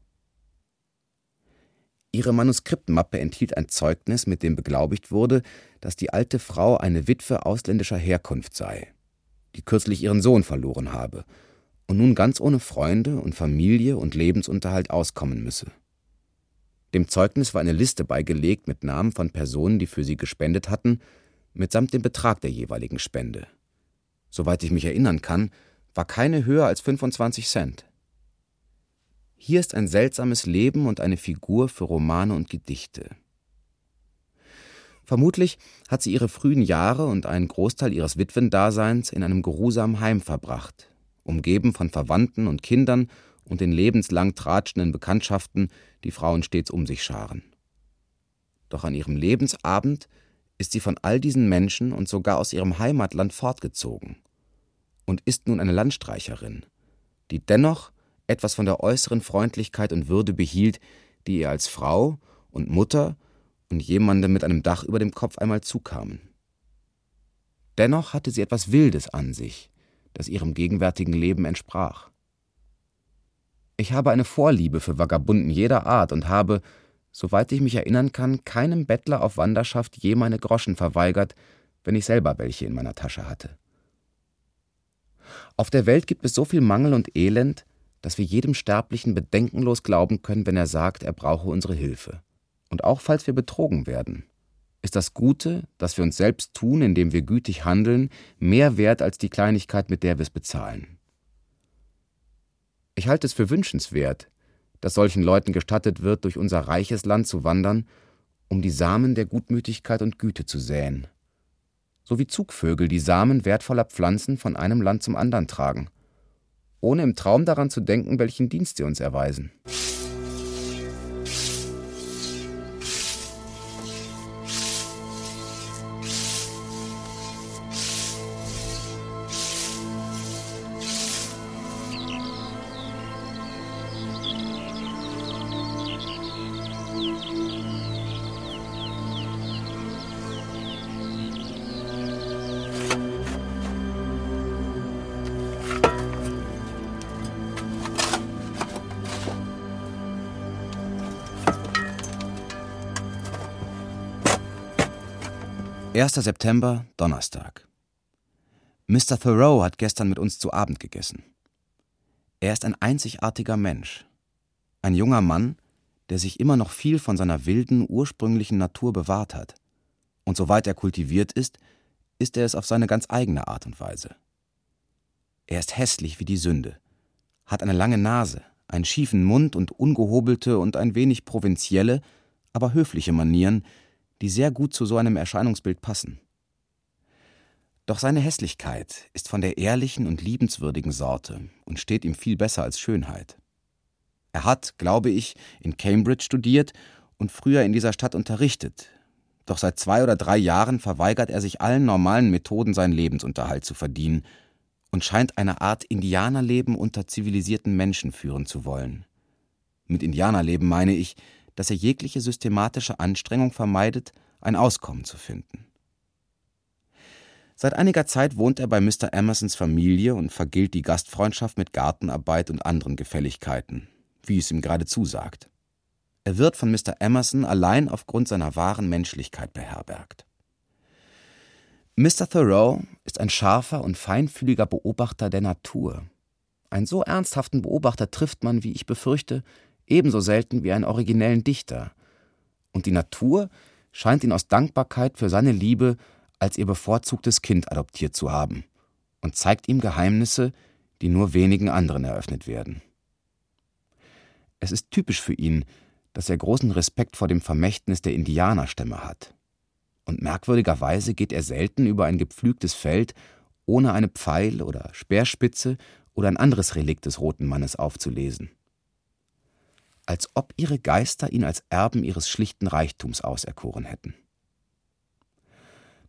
Ihre Manuskriptmappe enthielt ein Zeugnis, mit dem beglaubigt wurde, dass die alte Frau eine Witwe ausländischer Herkunft sei, die kürzlich ihren Sohn verloren habe und nun ganz ohne Freunde und Familie und Lebensunterhalt auskommen müsse. Dem Zeugnis war eine Liste beigelegt mit Namen von Personen, die für sie gespendet hatten, mitsamt dem Betrag der jeweiligen Spende. Soweit ich mich erinnern kann, war keine höher als 25 Cent. Hier ist ein seltsames Leben und eine Figur für Romane und Gedichte. Vermutlich hat sie ihre frühen Jahre und einen Großteil ihres Witwendaseins in einem geruhsamen Heim verbracht, umgeben von Verwandten und Kindern und den lebenslang tratschenden Bekanntschaften, die Frauen stets um sich scharen. Doch an ihrem Lebensabend ist sie von all diesen Menschen und sogar aus ihrem Heimatland fortgezogen und ist nun eine Landstreicherin, die dennoch etwas von der äußeren Freundlichkeit und Würde behielt, die ihr als Frau und Mutter und jemandem mit einem Dach über dem Kopf einmal zukamen. Dennoch hatte sie etwas Wildes an sich, das ihrem gegenwärtigen Leben entsprach. Ich habe eine Vorliebe für Vagabunden jeder Art und habe, soweit ich mich erinnern kann, keinem Bettler auf Wanderschaft je meine Groschen verweigert, wenn ich selber welche in meiner Tasche hatte. Auf der Welt gibt es so viel Mangel und Elend, dass wir jedem Sterblichen bedenkenlos glauben können, wenn er sagt, er brauche unsere Hilfe. Und auch falls wir betrogen werden, ist das Gute, das wir uns selbst tun, indem wir gütig handeln, mehr wert als die Kleinigkeit, mit der wir es bezahlen. Ich halte es für wünschenswert, dass solchen Leuten gestattet wird, durch unser reiches Land zu wandern, um die Samen der Gutmütigkeit und Güte zu säen. So wie Zugvögel die Samen wertvoller Pflanzen von einem Land zum anderen tragen ohne im Traum daran zu denken, welchen Dienst sie uns erweisen. 1. September, Donnerstag. Mr. Thoreau hat gestern mit uns zu Abend gegessen. Er ist ein einzigartiger Mensch. Ein junger Mann, der sich immer noch viel von seiner wilden, ursprünglichen Natur bewahrt hat. Und soweit er kultiviert ist, ist er es auf seine ganz eigene Art und Weise. Er ist hässlich wie die Sünde, hat eine lange Nase, einen schiefen Mund und ungehobelte und ein wenig provinzielle, aber höfliche Manieren, die sehr gut zu so einem Erscheinungsbild passen. Doch seine Hässlichkeit ist von der ehrlichen und liebenswürdigen Sorte und steht ihm viel besser als Schönheit. Er hat, glaube ich, in Cambridge studiert und früher in dieser Stadt unterrichtet, doch seit zwei oder drei Jahren verweigert er sich allen normalen Methoden, seinen Lebensunterhalt zu verdienen und scheint eine Art Indianerleben unter zivilisierten Menschen führen zu wollen. Mit Indianerleben meine ich, dass er jegliche systematische Anstrengung vermeidet, ein Auskommen zu finden. Seit einiger Zeit wohnt er bei Mr. Emersons Familie und vergilt die Gastfreundschaft mit Gartenarbeit und anderen Gefälligkeiten, wie es ihm gerade zusagt. Er wird von Mr. Emerson allein aufgrund seiner wahren Menschlichkeit beherbergt. Mr. Thoreau ist ein scharfer und feinfühliger Beobachter der Natur. Einen so ernsthaften Beobachter trifft man, wie ich befürchte, ebenso selten wie einen originellen Dichter. Und die Natur scheint ihn aus Dankbarkeit für seine Liebe als ihr bevorzugtes Kind adoptiert zu haben und zeigt ihm Geheimnisse, die nur wenigen anderen eröffnet werden. Es ist typisch für ihn, dass er großen Respekt vor dem Vermächtnis der Indianerstämme hat. Und merkwürdigerweise geht er selten über ein gepflügtes Feld, ohne eine Pfeil- oder Speerspitze oder ein anderes Relikt des Roten Mannes aufzulesen. Als ob ihre Geister ihn als Erben ihres schlichten Reichtums auserkoren hätten.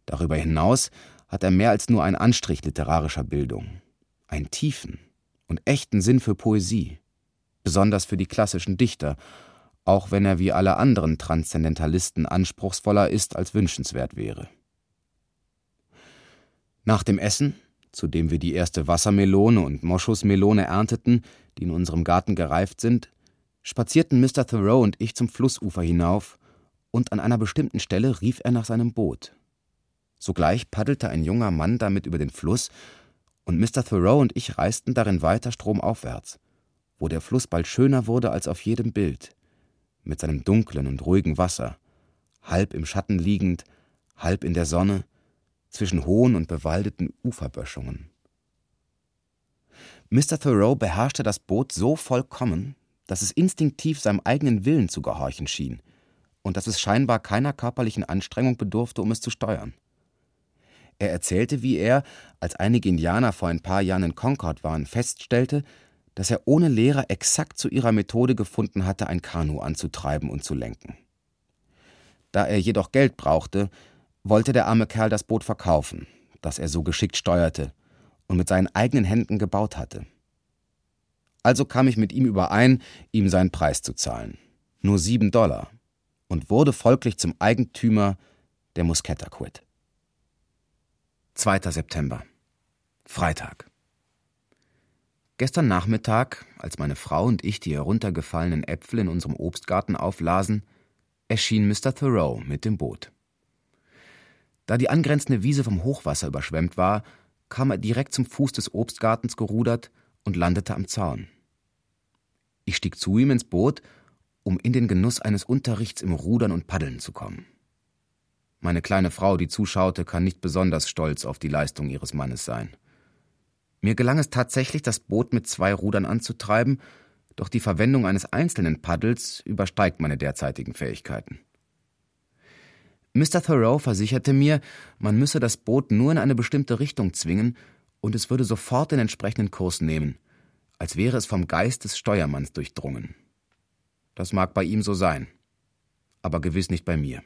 Darüber hinaus hat er mehr als nur einen Anstrich literarischer Bildung, einen tiefen und echten Sinn für Poesie, besonders für die klassischen Dichter, auch wenn er wie alle anderen Transzendentalisten anspruchsvoller ist, als wünschenswert wäre. Nach dem Essen, zu dem wir die erste Wassermelone und Moschusmelone ernteten, die in unserem Garten gereift sind, spazierten Mr. Thoreau und ich zum Flussufer hinauf, und an einer bestimmten Stelle rief er nach seinem Boot. Sogleich paddelte ein junger Mann damit über den Fluss, und Mr. Thoreau und ich reisten darin weiter stromaufwärts, wo der Fluss bald schöner wurde als auf jedem Bild, mit seinem dunklen und ruhigen Wasser, halb im Schatten liegend, halb in der Sonne, zwischen hohen und bewaldeten Uferböschungen. Mr. Thoreau beherrschte das Boot so vollkommen, dass es instinktiv seinem eigenen Willen zu gehorchen schien und dass es scheinbar keiner körperlichen Anstrengung bedurfte, um es zu steuern. Er erzählte, wie er, als einige Indianer vor ein paar Jahren in Concord waren, feststellte, dass er ohne Lehrer exakt zu ihrer Methode gefunden hatte, ein Kanu anzutreiben und zu lenken. Da er jedoch Geld brauchte, wollte der arme Kerl das Boot verkaufen, das er so geschickt steuerte und mit seinen eigenen Händen gebaut hatte. Also kam ich mit ihm überein, ihm seinen Preis zu zahlen, nur sieben Dollar, und wurde folglich zum Eigentümer der Musketaquid. 2. September. Freitag. Gestern Nachmittag, als meine Frau und ich die heruntergefallenen Äpfel in unserem Obstgarten auflasen, erschien Mr. Thoreau mit dem Boot. Da die angrenzende Wiese vom Hochwasser überschwemmt war, kam er direkt zum Fuß des Obstgartens gerudert und landete am Zaun. Ich stieg zu ihm ins Boot, um in den Genuss eines Unterrichts im Rudern und Paddeln zu kommen. Meine kleine Frau, die zuschaute, kann nicht besonders stolz auf die Leistung ihres Mannes sein. Mir gelang es tatsächlich, das Boot mit zwei Rudern anzutreiben, doch die Verwendung eines einzelnen Paddels übersteigt meine derzeitigen Fähigkeiten. Mr. Thoreau versicherte mir, man müsse das Boot nur in eine bestimmte Richtung zwingen, und es würde sofort den entsprechenden Kurs nehmen, als wäre es vom Geist des Steuermanns durchdrungen. Das mag bei ihm so sein, aber gewiss nicht bei mir.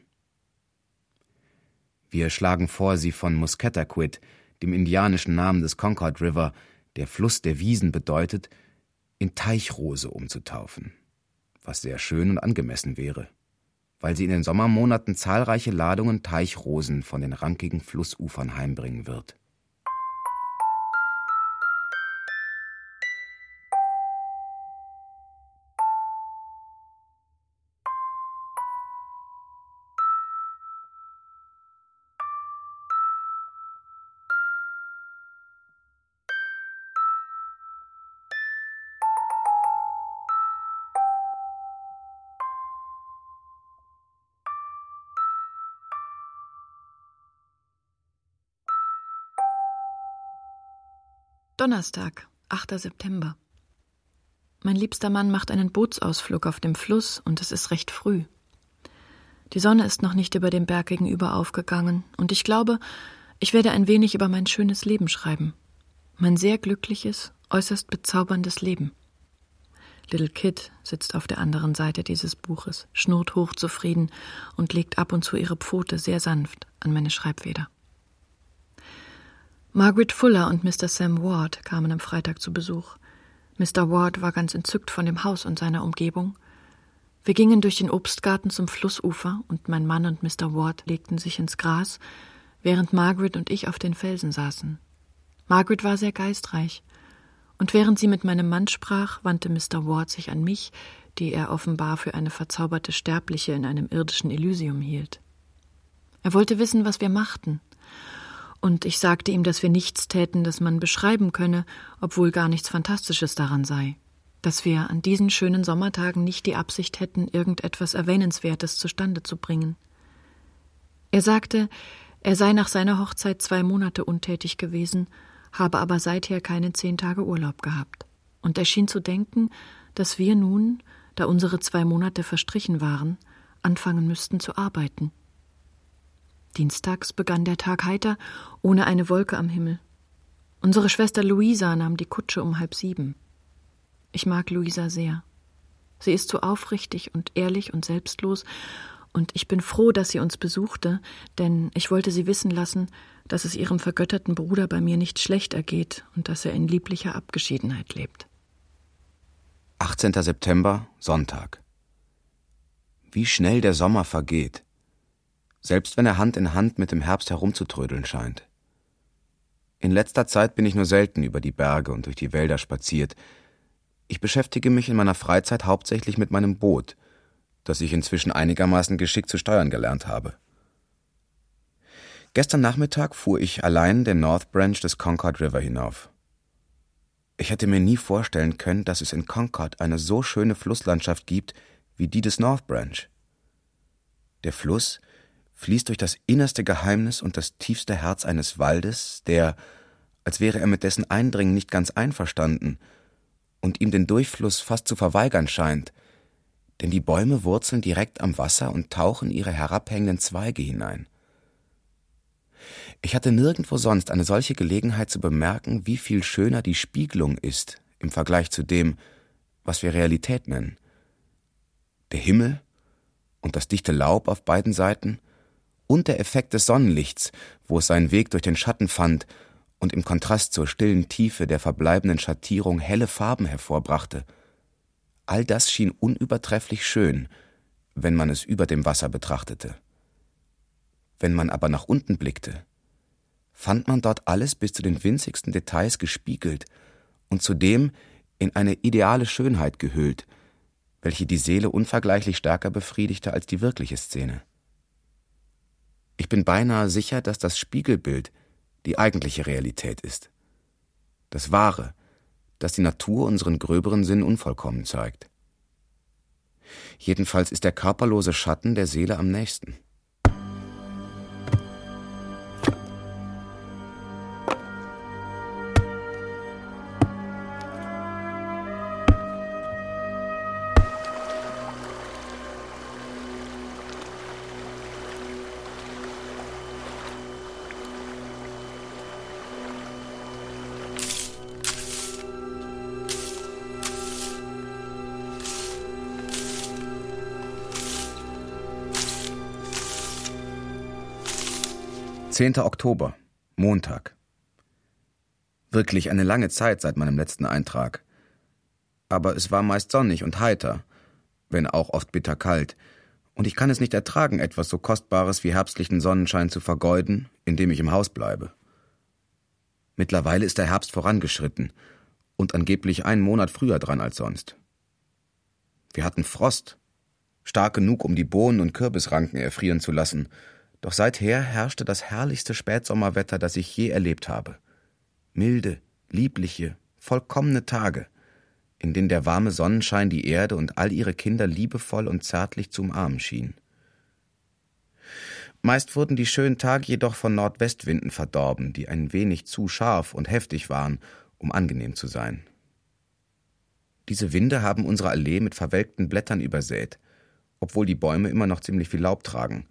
Wir schlagen vor, sie von Musketaquid, dem indianischen Namen des Concord River, der Fluss der Wiesen bedeutet, in Teichrose umzutaufen, was sehr schön und angemessen wäre, weil sie in den Sommermonaten zahlreiche Ladungen Teichrosen von den rankigen Flussufern heimbringen wird. Donnerstag, 8. September. Mein liebster Mann macht einen Bootsausflug auf dem Fluss und es ist recht früh. Die Sonne ist noch nicht über dem Berg gegenüber aufgegangen und ich glaube, ich werde ein wenig über mein schönes Leben schreiben. Mein sehr glückliches, äußerst bezauberndes Leben. Little Kid sitzt auf der anderen Seite dieses Buches, schnurrt hochzufrieden und legt ab und zu ihre Pfote sehr sanft an meine Schreibfeder. Margaret Fuller und Mr. Sam Ward kamen am Freitag zu Besuch. Mr. Ward war ganz entzückt von dem Haus und seiner Umgebung. Wir gingen durch den Obstgarten zum Flussufer und mein Mann und Mr. Ward legten sich ins Gras, während Margaret und ich auf den Felsen saßen. Margaret war sehr geistreich Und während sie mit meinem Mann sprach, wandte Mr. Ward sich an mich, die er offenbar für eine verzauberte Sterbliche in einem irdischen Elysium hielt. Er wollte wissen, was wir machten. Und ich sagte ihm, dass wir nichts täten, das man beschreiben könne, obwohl gar nichts Fantastisches daran sei. Dass wir an diesen schönen Sommertagen nicht die Absicht hätten, irgendetwas Erwähnenswertes zustande zu bringen. Er sagte, er sei nach seiner Hochzeit zwei Monate untätig gewesen, habe aber seither keine zehn Tage Urlaub gehabt. Und er schien zu denken, dass wir nun, da unsere zwei Monate verstrichen waren, anfangen müssten zu arbeiten. Dienstags begann der Tag heiter, ohne eine Wolke am Himmel. Unsere Schwester Luisa nahm die Kutsche um halb sieben. Ich mag Luisa sehr. Sie ist so aufrichtig und ehrlich und selbstlos, und ich bin froh, dass sie uns besuchte, denn ich wollte sie wissen lassen, dass es ihrem vergötterten Bruder bei mir nicht schlecht ergeht und dass er in lieblicher Abgeschiedenheit lebt. 18. September, Sonntag. Wie schnell der Sommer vergeht, selbst wenn er Hand in Hand mit dem Herbst herumzutrödeln scheint. In letzter Zeit bin ich nur selten über die Berge und durch die Wälder spaziert. Ich beschäftige mich in meiner Freizeit hauptsächlich mit meinem Boot, das ich inzwischen einigermaßen geschickt zu steuern gelernt habe. Gestern Nachmittag fuhr ich allein den North Branch des Concord River hinauf. Ich hätte mir nie vorstellen können, dass es in Concord eine so schöne Flusslandschaft gibt wie die des North Branch. Der Fluss fließt durch das innerste Geheimnis und das tiefste Herz eines Waldes, der, als wäre er mit dessen Eindringen nicht ganz einverstanden und ihm den Durchfluss fast zu verweigern scheint, denn die Bäume wurzeln direkt am Wasser und tauchen ihre herabhängenden Zweige hinein. Ich hatte nirgendwo sonst eine solche Gelegenheit zu bemerken, wie viel schöner die Spiegelung ist im Vergleich zu dem, was wir Realität nennen. Der Himmel und das dichte Laub auf beiden Seiten und der Effekt des Sonnenlichts, wo es seinen Weg durch den Schatten fand und im Kontrast zur stillen Tiefe der verbleibenden Schattierung helle Farben hervorbrachte. All das schien unübertrefflich schön, wenn man es über dem Wasser betrachtete. Wenn man aber nach unten blickte, fand man dort alles bis zu den winzigsten Details gespiegelt und zudem in eine ideale Schönheit gehüllt, welche die Seele unvergleichlich stärker befriedigte als die wirkliche Szene. Ich bin beinahe sicher, dass das Spiegelbild die eigentliche Realität ist. Das Wahre, das die Natur unseren gröberen Sinn unvollkommen zeigt. Jedenfalls ist der körperlose Schatten der Seele am nächsten. 10. Oktober, Montag. Wirklich eine lange Zeit seit meinem letzten Eintrag. Aber es war meist sonnig und heiter, wenn auch oft bitterkalt, und ich kann es nicht ertragen, etwas so Kostbares wie herbstlichen Sonnenschein zu vergeuden, indem ich im Haus bleibe. Mittlerweile ist der Herbst vorangeschritten und angeblich einen Monat früher dran als sonst. Wir hatten Frost, stark genug, um die Bohnen und Kürbisranken erfrieren zu lassen, doch seither herrschte das herrlichste Spätsommerwetter, das ich je erlebt habe. Milde, liebliche, vollkommene Tage, in denen der warme Sonnenschein die Erde und all ihre Kinder liebevoll und zärtlich zu umarmen schien. Meist wurden die schönen Tage jedoch von Nordwestwinden verdorben, die ein wenig zu scharf und heftig waren, um angenehm zu sein. Diese Winde haben unsere Allee mit verwelkten Blättern übersät, obwohl die Bäume immer noch ziemlich viel Laub tragen,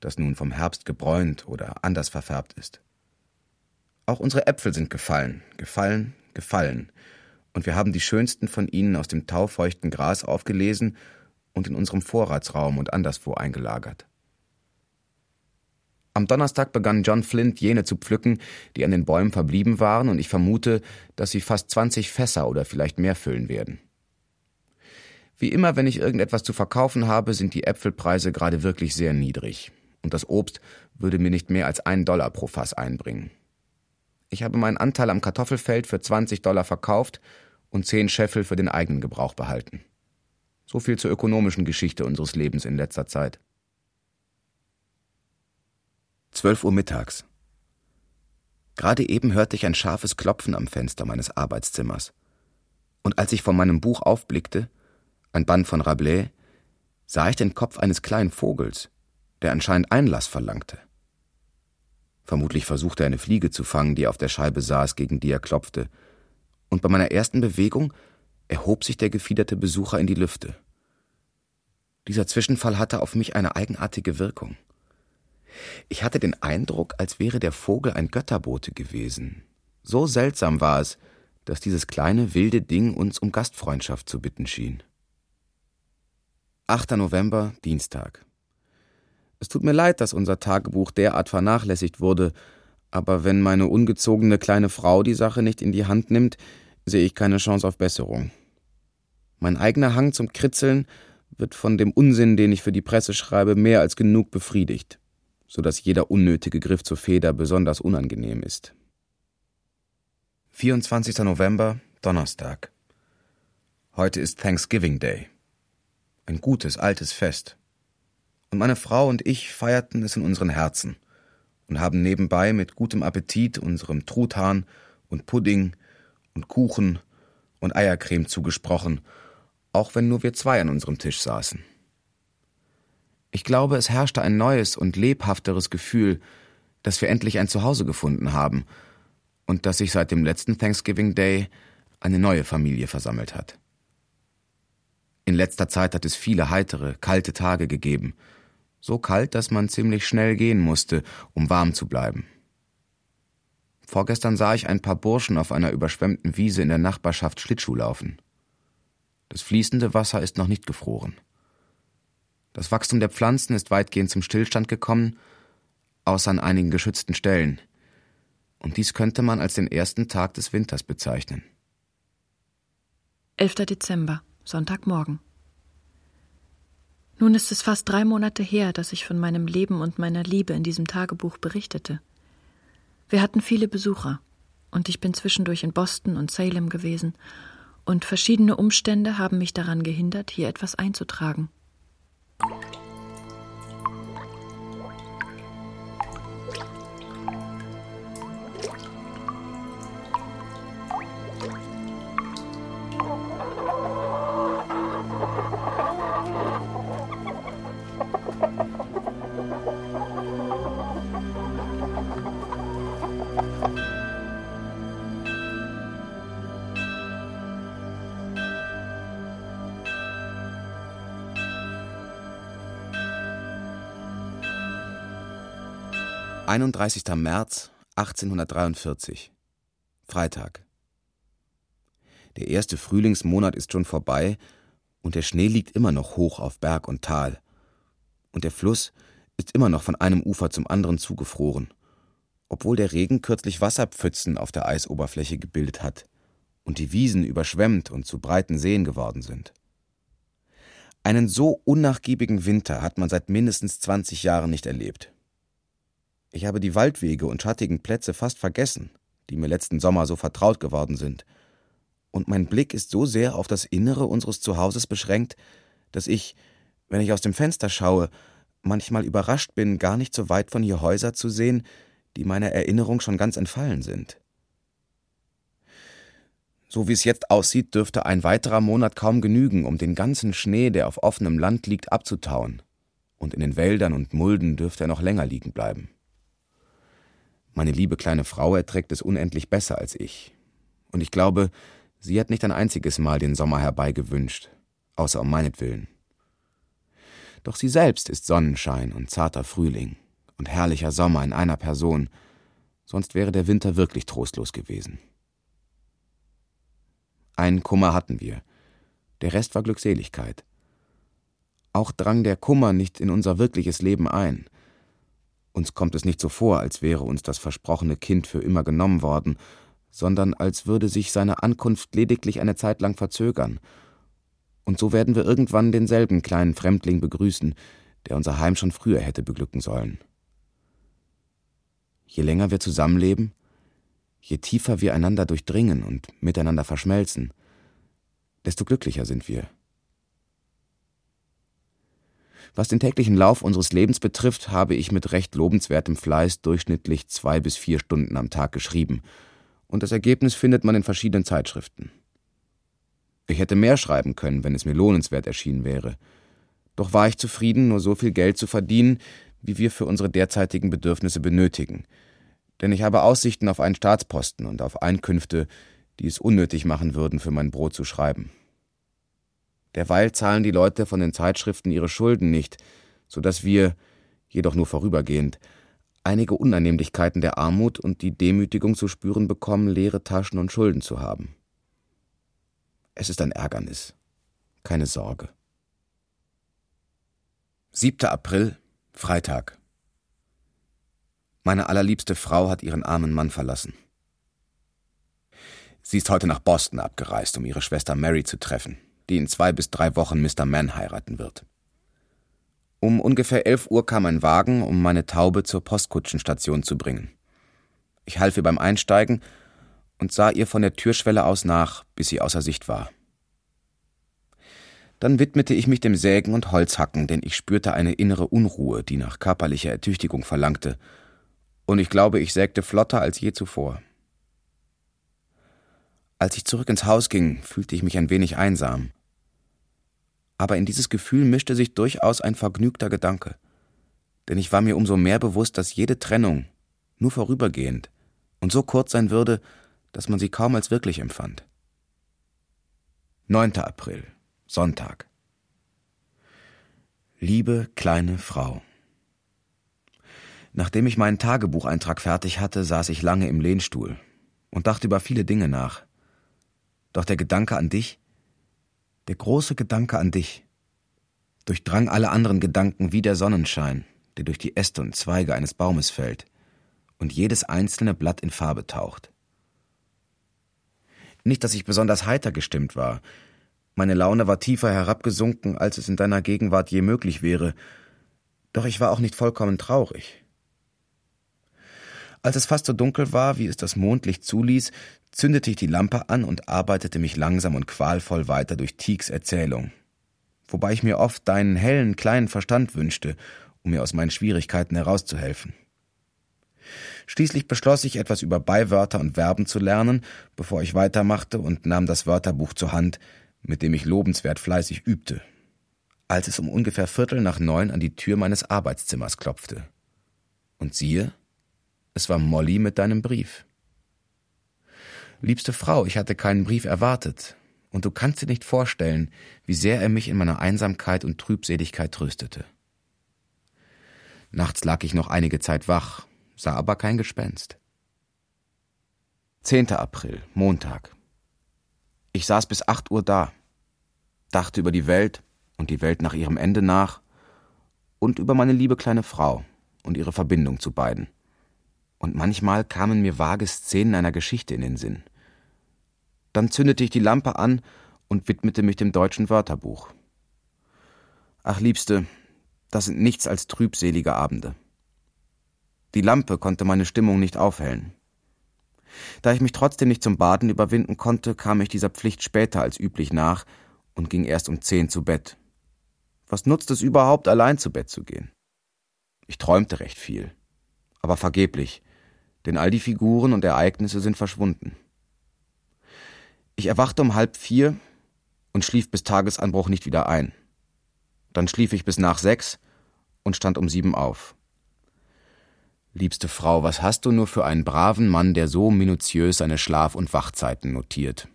das nun vom Herbst gebräunt oder anders verfärbt ist. Auch unsere Äpfel sind gefallen, gefallen, gefallen, und wir haben die schönsten von ihnen aus dem taufeuchten Gras aufgelesen und in unserem Vorratsraum und anderswo eingelagert. Am Donnerstag begann John Flint jene zu pflücken, die an den Bäumen verblieben waren, und ich vermute, dass sie fast zwanzig Fässer oder vielleicht mehr füllen werden. Wie immer, wenn ich irgendetwas zu verkaufen habe, sind die Äpfelpreise gerade wirklich sehr niedrig und das Obst würde mir nicht mehr als einen Dollar pro Fass einbringen. Ich habe meinen Anteil am Kartoffelfeld für 20 Dollar verkauft und 10 Scheffel für den eigenen Gebrauch behalten. So viel zur ökonomischen Geschichte unseres Lebens in letzter Zeit. 12 Uhr mittags. Gerade eben hörte ich ein scharfes Klopfen am Fenster meines Arbeitszimmers. Und als ich von meinem Buch aufblickte, ein Band von Rabelais, sah ich den Kopf eines kleinen Vogels, der anscheinend Einlass verlangte. Vermutlich versuchte er eine Fliege zu fangen, die auf der Scheibe saß, gegen die er klopfte, und bei meiner ersten Bewegung erhob sich der gefiederte Besucher in die Lüfte. Dieser Zwischenfall hatte auf mich eine eigenartige Wirkung. Ich hatte den Eindruck, als wäre der Vogel ein Götterbote gewesen. So seltsam war es, dass dieses kleine wilde Ding uns um Gastfreundschaft zu bitten schien. 8. November, Dienstag. Es tut mir leid, dass unser Tagebuch derart vernachlässigt wurde, aber wenn meine ungezogene kleine Frau die Sache nicht in die Hand nimmt, sehe ich keine Chance auf Besserung. Mein eigener Hang zum Kritzeln wird von dem Unsinn, den ich für die Presse schreibe, mehr als genug befriedigt, so dass jeder unnötige Griff zur Feder besonders unangenehm ist. 24. November, Donnerstag. Heute ist Thanksgiving Day. Ein gutes, altes Fest. Und meine Frau und ich feierten es in unseren Herzen und haben nebenbei mit gutem Appetit unserem Truthahn und Pudding und Kuchen und Eiercreme zugesprochen, auch wenn nur wir zwei an unserem Tisch saßen. Ich glaube, es herrschte ein neues und lebhafteres Gefühl, dass wir endlich ein Zuhause gefunden haben und dass sich seit dem letzten Thanksgiving Day eine neue Familie versammelt hat. In letzter Zeit hat es viele heitere, kalte Tage gegeben, so kalt, dass man ziemlich schnell gehen musste, um warm zu bleiben. Vorgestern sah ich ein paar Burschen auf einer überschwemmten Wiese in der Nachbarschaft Schlittschuh laufen. Das fließende Wasser ist noch nicht gefroren. Das Wachstum der Pflanzen ist weitgehend zum Stillstand gekommen, außer an einigen geschützten Stellen. Und dies könnte man als den ersten Tag des Winters bezeichnen. 11. Dezember, Sonntagmorgen. Nun ist es fast drei Monate her, dass ich von meinem Leben und meiner Liebe in diesem Tagebuch berichtete. Wir hatten viele Besucher, und ich bin zwischendurch in Boston und Salem gewesen, und verschiedene Umstände haben mich daran gehindert, hier etwas einzutragen. 31. März 1843 Freitag Der erste Frühlingsmonat ist schon vorbei und der Schnee liegt immer noch hoch auf Berg und Tal. Und der Fluss ist immer noch von einem Ufer zum anderen zugefroren, obwohl der Regen kürzlich Wasserpfützen auf der Eisoberfläche gebildet hat und die Wiesen überschwemmt und zu breiten Seen geworden sind. Einen so unnachgiebigen Winter hat man seit mindestens 20 Jahren nicht erlebt. Ich habe die Waldwege und schattigen Plätze fast vergessen, die mir letzten Sommer so vertraut geworden sind. Und mein Blick ist so sehr auf das Innere unseres Zuhauses beschränkt, dass ich, wenn ich aus dem Fenster schaue, manchmal überrascht bin, gar nicht so weit von hier Häuser zu sehen, die meiner Erinnerung schon ganz entfallen sind. So wie es jetzt aussieht, dürfte ein weiterer Monat kaum genügen, um den ganzen Schnee, der auf offenem Land liegt, abzutauen. Und in den Wäldern und Mulden dürfte er noch länger liegen bleiben. Meine liebe kleine Frau erträgt es unendlich besser als ich. Und ich glaube, sie hat nicht ein einziges Mal den Sommer herbeigewünscht, außer um meinetwillen. Doch sie selbst ist Sonnenschein und zarter Frühling und herrlicher Sommer in einer Person, sonst wäre der Winter wirklich trostlos gewesen. Einen Kummer hatten wir, der Rest war Glückseligkeit. Auch drang der Kummer nicht in unser wirkliches Leben ein, uns kommt es nicht so vor, als wäre uns das versprochene Kind für immer genommen worden, sondern als würde sich seine Ankunft lediglich eine Zeit lang verzögern. Und so werden wir irgendwann denselben kleinen Fremdling begrüßen, der unser Heim schon früher hätte beglücken sollen. Je länger wir zusammenleben, Je tiefer wir einander durchdringen und miteinander verschmelzen, desto glücklicher sind wir. Was den täglichen Lauf unseres Lebens betrifft, habe ich mit recht lobenswertem Fleiß durchschnittlich zwei bis vier Stunden am Tag geschrieben, und das Ergebnis findet man in verschiedenen Zeitschriften. Ich hätte mehr schreiben können, wenn es mir lohnenswert erschienen wäre. Doch war ich zufrieden, nur so viel Geld zu verdienen, wie wir für unsere derzeitigen Bedürfnisse benötigen. Denn ich habe Aussichten auf einen Staatsposten und auf Einkünfte, die es unnötig machen würden, für mein Brot zu schreiben. Derweil zahlen die Leute von den Zeitschriften ihre Schulden nicht, so dass wir, jedoch nur vorübergehend, einige Unannehmlichkeiten der Armut und die Demütigung zu spüren bekommen, leere Taschen und Schulden zu haben. Es ist ein Ärgernis, keine Sorge. 7. April, Freitag. Meine allerliebste Frau hat ihren armen Mann verlassen. Sie ist heute nach Boston abgereist, um ihre Schwester Mary zu treffen, die in zwei bis drei Wochen Mr. Mann heiraten wird. Um ungefähr elf Uhr kam ein Wagen, um meine Taube zur Postkutschenstation zu bringen. Ich half ihr beim Einsteigen und sah ihr von der Türschwelle aus nach, bis sie außer Sicht war. Dann widmete ich mich dem Sägen und Holzhacken, denn ich spürte eine innere Unruhe, die nach körperlicher Ertüchtigung verlangte, und ich glaube, ich sägte flotter als je zuvor. Als ich zurück ins Haus ging, fühlte ich mich ein wenig einsam aber in dieses Gefühl mischte sich durchaus ein vergnügter Gedanke, denn ich war mir umso mehr bewusst, dass jede Trennung nur vorübergehend und so kurz sein würde, dass man sie kaum als wirklich empfand. 9. April, Sonntag. Liebe kleine Frau. Nachdem ich meinen Tagebucheintrag fertig hatte, saß ich lange im Lehnstuhl und dachte über viele Dinge nach. Doch der Gedanke an dich der große Gedanke an dich durchdrang alle anderen Gedanken wie der Sonnenschein, der durch die Äste und Zweige eines Baumes fällt und jedes einzelne Blatt in Farbe taucht. Nicht, dass ich besonders heiter gestimmt war. Meine Laune war tiefer herabgesunken, als es in deiner Gegenwart je möglich wäre, doch ich war auch nicht vollkommen traurig. Als es fast so dunkel war, wie es das Mondlicht zuließ, zündete ich die Lampe an und arbeitete mich langsam und qualvoll weiter durch Tieks Erzählung. Wobei ich mir oft deinen hellen, kleinen Verstand wünschte, um mir aus meinen Schwierigkeiten herauszuhelfen. Schließlich beschloss ich, etwas über Beiwörter und Verben zu lernen, bevor ich weitermachte und nahm das Wörterbuch zur Hand, mit dem ich lobenswert fleißig übte. Als es um ungefähr Viertel nach neun an die Tür meines Arbeitszimmers klopfte. Und siehe, es war Molly mit deinem Brief. Liebste Frau, ich hatte keinen Brief erwartet, und du kannst dir nicht vorstellen, wie sehr er mich in meiner Einsamkeit und Trübseligkeit tröstete. Nachts lag ich noch einige Zeit wach, sah aber kein Gespenst. 10. April, Montag. Ich saß bis acht Uhr da, dachte über die Welt und die Welt nach ihrem Ende nach und über meine liebe kleine Frau und ihre Verbindung zu beiden und manchmal kamen mir vage Szenen einer Geschichte in den Sinn. Dann zündete ich die Lampe an und widmete mich dem deutschen Wörterbuch. Ach, Liebste, das sind nichts als trübselige Abende. Die Lampe konnte meine Stimmung nicht aufhellen. Da ich mich trotzdem nicht zum Baden überwinden konnte, kam ich dieser Pflicht später als üblich nach und ging erst um zehn zu Bett. Was nutzt es überhaupt, allein zu Bett zu gehen? Ich träumte recht viel, aber vergeblich, denn all die Figuren und Ereignisse sind verschwunden. Ich erwachte um halb vier und schlief bis Tagesanbruch nicht wieder ein. Dann schlief ich bis nach sechs und stand um sieben auf. Liebste Frau, was hast du nur für einen braven Mann, der so minutiös seine Schlaf- und Wachzeiten notiert?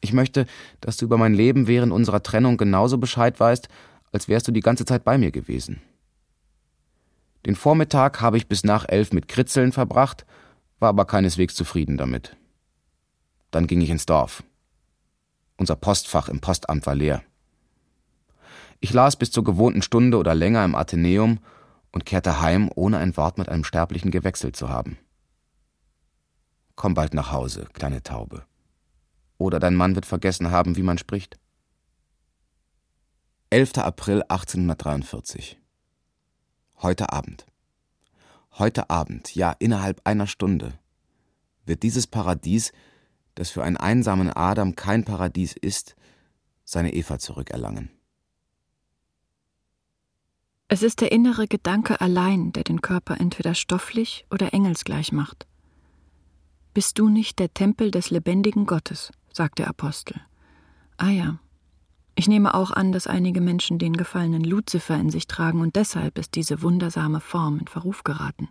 Ich möchte, dass du über mein Leben während unserer Trennung genauso Bescheid weißt, als wärst du die ganze Zeit bei mir gewesen. Den Vormittag habe ich bis nach elf mit Kritzeln verbracht, war aber keineswegs zufrieden damit. Dann ging ich ins Dorf. Unser Postfach im Postamt war leer. Ich las bis zur gewohnten Stunde oder länger im Athenäum und kehrte heim, ohne ein Wort mit einem Sterblichen gewechselt zu haben. Komm bald nach Hause, kleine Taube. Oder dein Mann wird vergessen haben, wie man spricht. 11. April 1843 Heute Abend. Heute Abend, ja innerhalb einer Stunde, wird dieses Paradies, das für einen einsamen Adam kein Paradies ist, seine Eva zurückerlangen. Es ist der innere Gedanke allein, der den Körper entweder stofflich oder engelsgleich macht. Bist du nicht der Tempel des lebendigen Gottes, sagt der Apostel. Ah ja. Ich nehme auch an, dass einige Menschen den gefallenen Luzifer in sich tragen und deshalb ist diese wundersame Form in Verruf geraten.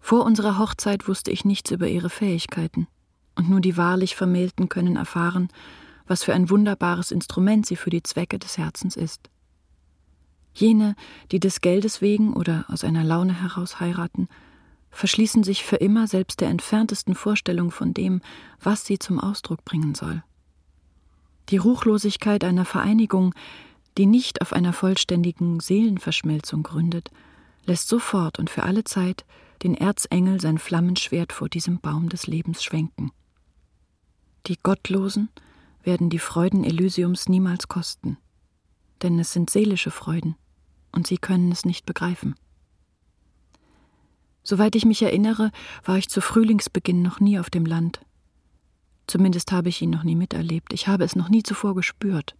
Vor unserer Hochzeit wusste ich nichts über ihre Fähigkeiten, und nur die wahrlich Vermählten können erfahren, was für ein wunderbares Instrument sie für die Zwecke des Herzens ist. Jene, die des Geldes wegen oder aus einer Laune heraus heiraten, verschließen sich für immer selbst der entferntesten Vorstellung von dem, was sie zum Ausdruck bringen soll. Die Ruchlosigkeit einer Vereinigung, die nicht auf einer vollständigen Seelenverschmelzung gründet, lässt sofort und für alle Zeit den Erzengel sein Flammenschwert vor diesem Baum des Lebens schwenken. Die Gottlosen werden die Freuden Elysiums niemals kosten, denn es sind seelische Freuden, und sie können es nicht begreifen. Soweit ich mich erinnere, war ich zu Frühlingsbeginn noch nie auf dem Land. Zumindest habe ich ihn noch nie miterlebt. Ich habe es noch nie zuvor gespürt.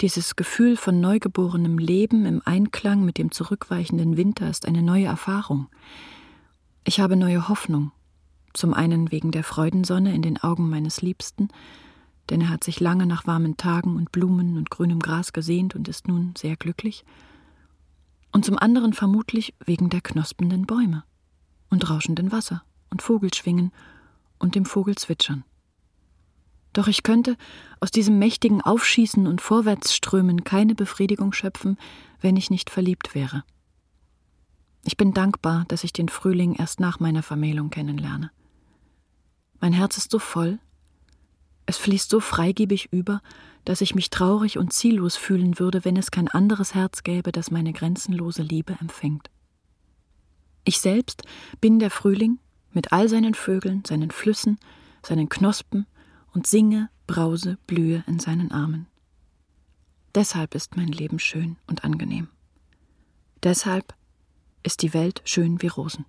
Dieses Gefühl von neugeborenem Leben im Einklang mit dem zurückweichenden Winter ist eine neue Erfahrung. Ich habe neue Hoffnung. Zum einen wegen der Freudensonne in den Augen meines Liebsten, denn er hat sich lange nach warmen Tagen und Blumen und grünem Gras gesehnt und ist nun sehr glücklich und zum anderen vermutlich wegen der knospenden Bäume und rauschenden Wasser und Vogelschwingen und dem Vogelzwitschern. Doch ich könnte aus diesem mächtigen Aufschießen und Vorwärtsströmen keine Befriedigung schöpfen, wenn ich nicht verliebt wäre. Ich bin dankbar, dass ich den Frühling erst nach meiner Vermählung kennenlerne. Mein Herz ist so voll, es fließt so freigebig über, dass ich mich traurig und ziellos fühlen würde, wenn es kein anderes Herz gäbe, das meine grenzenlose Liebe empfängt. Ich selbst bin der Frühling mit all seinen Vögeln, seinen Flüssen, seinen Knospen und singe, brause, blühe in seinen Armen. Deshalb ist mein Leben schön und angenehm. Deshalb ist die Welt schön wie Rosen.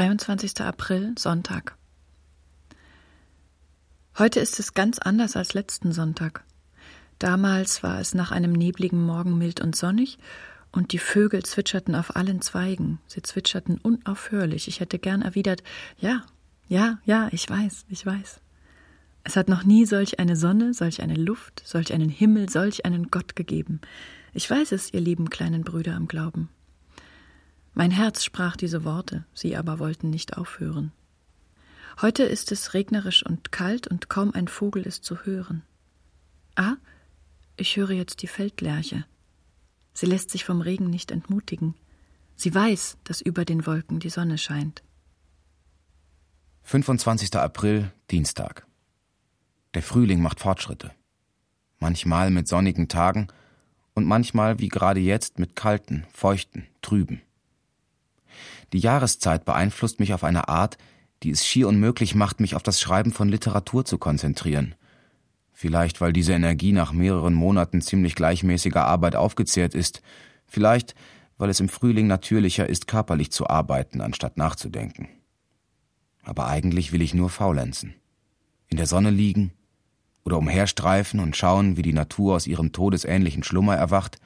23. April, Sonntag. Heute ist es ganz anders als letzten Sonntag. Damals war es nach einem nebligen Morgen mild und sonnig, und die Vögel zwitscherten auf allen Zweigen. Sie zwitscherten unaufhörlich. Ich hätte gern erwidert Ja, ja, ja, ich weiß, ich weiß. Es hat noch nie solch eine Sonne, solch eine Luft, solch einen Himmel, solch einen Gott gegeben. Ich weiß es, ihr lieben kleinen Brüder am Glauben. Mein Herz sprach diese Worte, sie aber wollten nicht aufhören. Heute ist es regnerisch und kalt und kaum ein Vogel ist zu hören. Ah, ich höre jetzt die Feldlerche. Sie lässt sich vom Regen nicht entmutigen. Sie weiß, dass über den Wolken die Sonne scheint. 25. April, Dienstag. Der Frühling macht Fortschritte. Manchmal mit sonnigen Tagen und manchmal wie gerade jetzt mit kalten, feuchten, trüben. Die Jahreszeit beeinflusst mich auf eine Art, die es schier unmöglich macht, mich auf das Schreiben von Literatur zu konzentrieren. Vielleicht, weil diese Energie nach mehreren Monaten ziemlich gleichmäßiger Arbeit aufgezehrt ist, vielleicht, weil es im Frühling natürlicher ist, körperlich zu arbeiten, anstatt nachzudenken. Aber eigentlich will ich nur faulenzen. In der Sonne liegen oder umherstreifen und schauen, wie die Natur aus ihrem todesähnlichen Schlummer erwacht,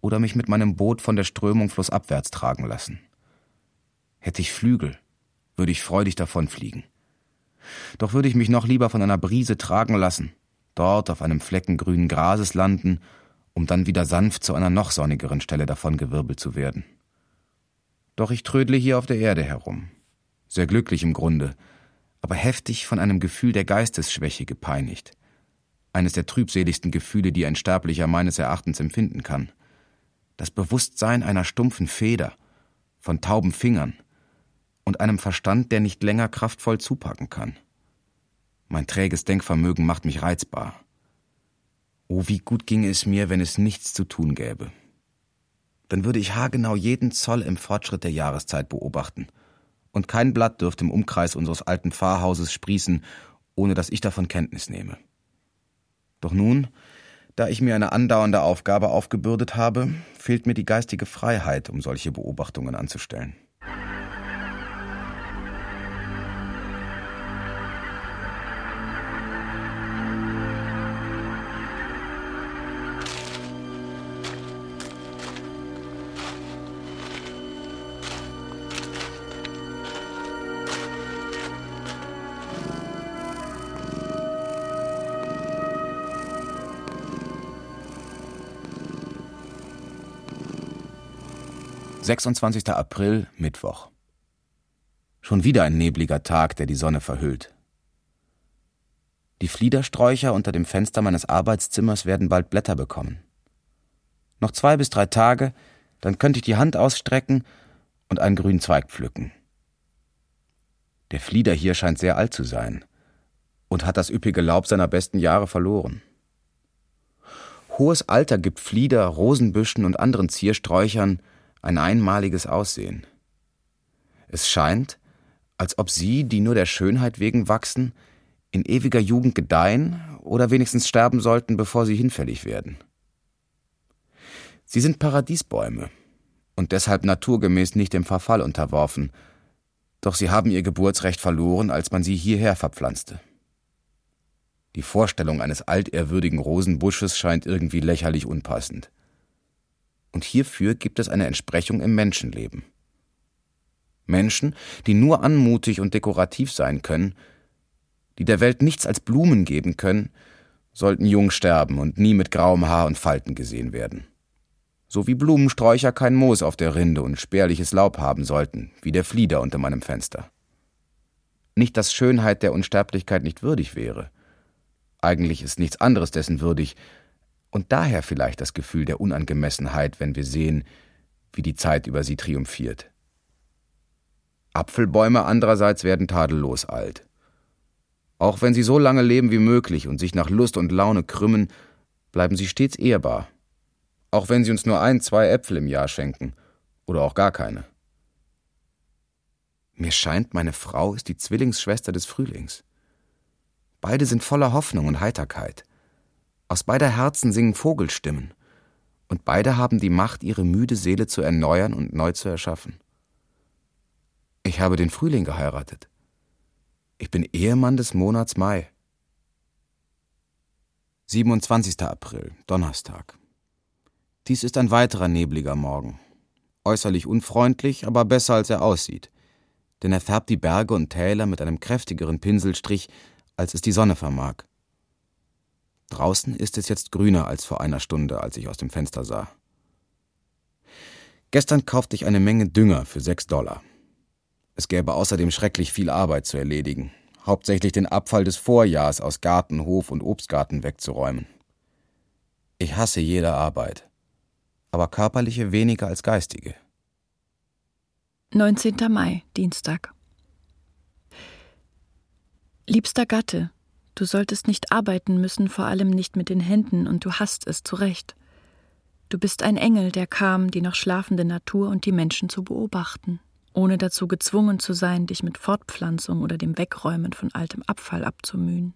oder mich mit meinem Boot von der Strömung flussabwärts tragen lassen. Hätte ich Flügel, würde ich freudig davonfliegen. Doch würde ich mich noch lieber von einer Brise tragen lassen, dort auf einem Flecken grünen Grases landen, um dann wieder sanft zu einer noch sonnigeren Stelle davongewirbelt zu werden. Doch ich trödle hier auf der Erde herum. sehr glücklich im Grunde, aber heftig von einem Gefühl der Geistesschwäche gepeinigt. Eines der trübseligsten Gefühle, die ein Sterblicher meines Erachtens empfinden kann. Das Bewusstsein einer stumpfen Feder, von tauben Fingern und einem Verstand, der nicht länger kraftvoll zupacken kann. Mein träges Denkvermögen macht mich reizbar. Oh, wie gut ginge es mir, wenn es nichts zu tun gäbe. Dann würde ich haargenau jeden Zoll im Fortschritt der Jahreszeit beobachten – und kein Blatt dürfte im Umkreis unseres alten Pfarrhauses sprießen, ohne dass ich davon Kenntnis nehme. Doch nun, da ich mir eine andauernde Aufgabe aufgebürdet habe, fehlt mir die geistige Freiheit, um solche Beobachtungen anzustellen. 26. April, Mittwoch. Schon wieder ein nebliger Tag, der die Sonne verhüllt. Die Fliedersträucher unter dem Fenster meines Arbeitszimmers werden bald Blätter bekommen. Noch zwei bis drei Tage, dann könnte ich die Hand ausstrecken und einen grünen Zweig pflücken. Der Flieder hier scheint sehr alt zu sein und hat das üppige Laub seiner besten Jahre verloren. Hohes Alter gibt Flieder, Rosenbüschen und anderen Ziersträuchern ein einmaliges Aussehen. Es scheint, als ob sie, die nur der Schönheit wegen wachsen, in ewiger Jugend gedeihen oder wenigstens sterben sollten, bevor sie hinfällig werden. Sie sind Paradiesbäume und deshalb naturgemäß nicht dem Verfall unterworfen, doch sie haben ihr Geburtsrecht verloren, als man sie hierher verpflanzte. Die Vorstellung eines altehrwürdigen Rosenbusches scheint irgendwie lächerlich unpassend und hierfür gibt es eine Entsprechung im Menschenleben. Menschen, die nur anmutig und dekorativ sein können, die der Welt nichts als Blumen geben können, sollten jung sterben und nie mit grauem Haar und Falten gesehen werden. So wie Blumensträucher kein Moos auf der Rinde und spärliches Laub haben sollten, wie der Flieder unter meinem Fenster. Nicht, dass Schönheit der Unsterblichkeit nicht würdig wäre. Eigentlich ist nichts anderes dessen würdig, und daher vielleicht das Gefühl der Unangemessenheit, wenn wir sehen, wie die Zeit über sie triumphiert. Apfelbäume andererseits werden tadellos alt. Auch wenn sie so lange leben wie möglich und sich nach Lust und Laune krümmen, bleiben sie stets ehrbar. Auch wenn sie uns nur ein, zwei Äpfel im Jahr schenken oder auch gar keine. Mir scheint, meine Frau ist die Zwillingsschwester des Frühlings. Beide sind voller Hoffnung und Heiterkeit. Aus beider Herzen singen Vogelstimmen, und beide haben die Macht, ihre müde Seele zu erneuern und neu zu erschaffen. Ich habe den Frühling geheiratet. Ich bin Ehemann des Monats Mai. 27. April, Donnerstag. Dies ist ein weiterer nebliger Morgen. Äußerlich unfreundlich, aber besser als er aussieht. Denn er färbt die Berge und Täler mit einem kräftigeren Pinselstrich, als es die Sonne vermag. Draußen ist es jetzt grüner als vor einer Stunde, als ich aus dem Fenster sah. Gestern kaufte ich eine Menge Dünger für sechs Dollar. Es gäbe außerdem schrecklich viel Arbeit zu erledigen, hauptsächlich den Abfall des Vorjahrs aus Garten, Hof und Obstgarten wegzuräumen. Ich hasse jede Arbeit, aber körperliche weniger als geistige. 19. Mai, Dienstag. Liebster Gatte, Du solltest nicht arbeiten müssen, vor allem nicht mit den Händen, und du hast es zu Recht. Du bist ein Engel, der kam, die noch schlafende Natur und die Menschen zu beobachten, ohne dazu gezwungen zu sein, dich mit Fortpflanzung oder dem Wegräumen von altem Abfall abzumühen.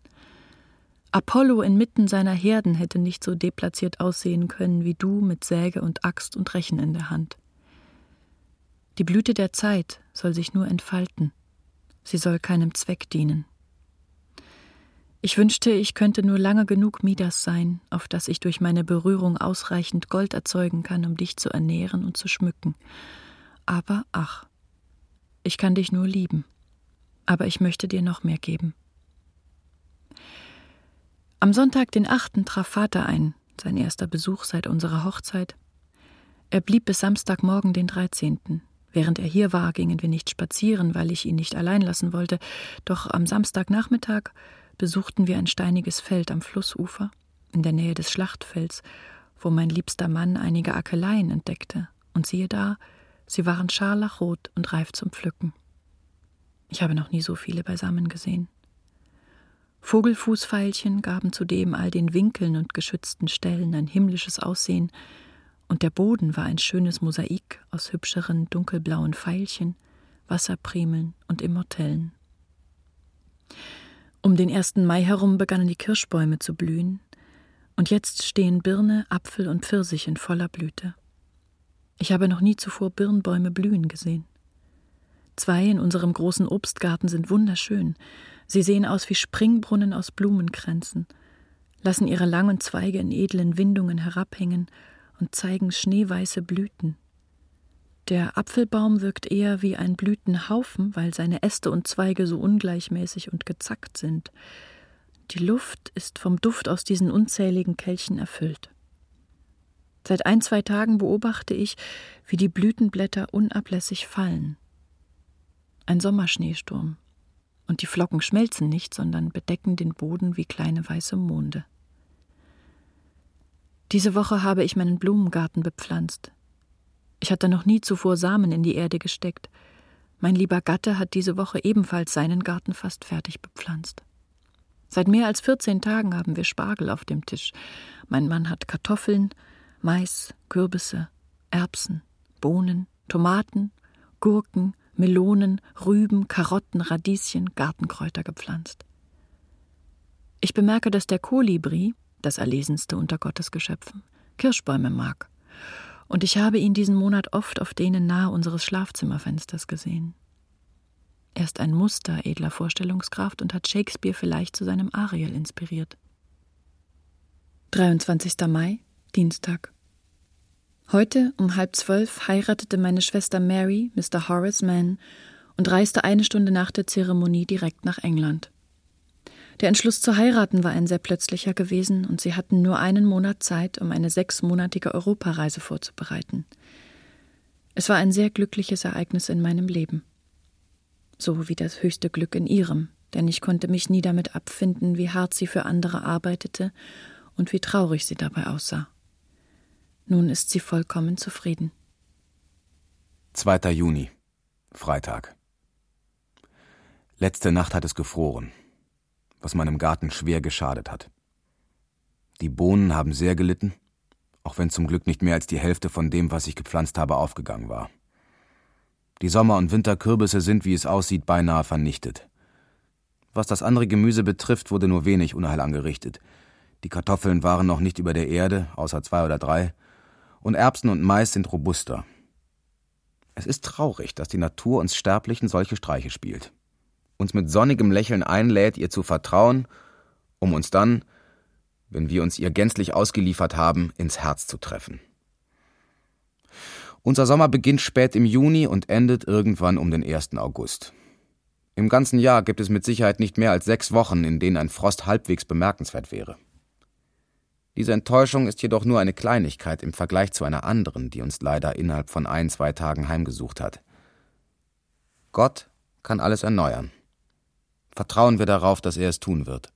Apollo inmitten seiner Herden hätte nicht so deplatziert aussehen können wie du mit Säge und Axt und Rechen in der Hand. Die Blüte der Zeit soll sich nur entfalten, sie soll keinem Zweck dienen. Ich wünschte, ich könnte nur lange genug Midas sein, auf das ich durch meine Berührung ausreichend Gold erzeugen kann, um dich zu ernähren und zu schmücken. Aber ach, ich kann dich nur lieben, aber ich möchte dir noch mehr geben. Am Sonntag, den achten, traf Vater ein, sein erster Besuch seit unserer Hochzeit. Er blieb bis Samstagmorgen, den dreizehnten. Während er hier war, gingen wir nicht spazieren, weil ich ihn nicht allein lassen wollte, doch am Samstagnachmittag besuchten wir ein steiniges Feld am Flussufer, in der Nähe des Schlachtfelds, wo mein liebster Mann einige Akeleien entdeckte, und siehe da, sie waren scharlachrot und reif zum Pflücken. Ich habe noch nie so viele beisammen gesehen. Vogelfußpfeilchen gaben zudem all den Winkeln und geschützten Stellen ein himmlisches Aussehen, und der Boden war ein schönes Mosaik aus hübscheren dunkelblauen Pfeilchen, Wasserprimeln und Immortellen. Um den 1. Mai herum begannen die Kirschbäume zu blühen, und jetzt stehen Birne, Apfel und Pfirsich in voller Blüte. Ich habe noch nie zuvor Birnbäume blühen gesehen. Zwei in unserem großen Obstgarten sind wunderschön. Sie sehen aus wie Springbrunnen aus Blumenkränzen, lassen ihre langen Zweige in edlen Windungen herabhängen und zeigen schneeweiße Blüten. Der Apfelbaum wirkt eher wie ein Blütenhaufen, weil seine Äste und Zweige so ungleichmäßig und gezackt sind. Die Luft ist vom Duft aus diesen unzähligen Kelchen erfüllt. Seit ein, zwei Tagen beobachte ich, wie die Blütenblätter unablässig fallen. Ein Sommerschneesturm. Und die Flocken schmelzen nicht, sondern bedecken den Boden wie kleine weiße Monde. Diese Woche habe ich meinen Blumengarten bepflanzt. Ich hatte noch nie zuvor Samen in die Erde gesteckt. Mein lieber Gatte hat diese Woche ebenfalls seinen Garten fast fertig bepflanzt. Seit mehr als 14 Tagen haben wir Spargel auf dem Tisch. Mein Mann hat Kartoffeln, Mais, Kürbisse, Erbsen, Bohnen, Tomaten, Gurken, Melonen, Rüben, Karotten, Radieschen, Gartenkräuter gepflanzt. Ich bemerke, dass der Kolibri, das erlesenste unter Gottes Geschöpfen, Kirschbäume mag. Und ich habe ihn diesen Monat oft auf denen nahe unseres Schlafzimmerfensters gesehen. Er ist ein Muster edler Vorstellungskraft und hat Shakespeare vielleicht zu seinem Ariel inspiriert. 23. Mai, Dienstag. Heute um halb zwölf heiratete meine Schwester Mary Mr. Horace Mann und reiste eine Stunde nach der Zeremonie direkt nach England. Der Entschluss zu heiraten war ein sehr plötzlicher gewesen, und sie hatten nur einen Monat Zeit, um eine sechsmonatige Europareise vorzubereiten. Es war ein sehr glückliches Ereignis in meinem Leben. So wie das höchste Glück in ihrem, denn ich konnte mich nie damit abfinden, wie hart sie für andere arbeitete und wie traurig sie dabei aussah. Nun ist sie vollkommen zufrieden. 2. Juni, Freitag. Letzte Nacht hat es gefroren was meinem Garten schwer geschadet hat. Die Bohnen haben sehr gelitten, auch wenn zum Glück nicht mehr als die Hälfte von dem, was ich gepflanzt habe, aufgegangen war. Die Sommer- und Winterkürbisse sind, wie es aussieht, beinahe vernichtet. Was das andere Gemüse betrifft, wurde nur wenig Unheil angerichtet. Die Kartoffeln waren noch nicht über der Erde, außer zwei oder drei, und Erbsen und Mais sind robuster. Es ist traurig, dass die Natur uns Sterblichen solche Streiche spielt uns mit sonnigem Lächeln einlädt, ihr zu vertrauen, um uns dann, wenn wir uns ihr gänzlich ausgeliefert haben, ins Herz zu treffen. Unser Sommer beginnt spät im Juni und endet irgendwann um den 1. August. Im ganzen Jahr gibt es mit Sicherheit nicht mehr als sechs Wochen, in denen ein Frost halbwegs bemerkenswert wäre. Diese Enttäuschung ist jedoch nur eine Kleinigkeit im Vergleich zu einer anderen, die uns leider innerhalb von ein, zwei Tagen heimgesucht hat. Gott kann alles erneuern. Vertrauen wir darauf, dass er es tun wird.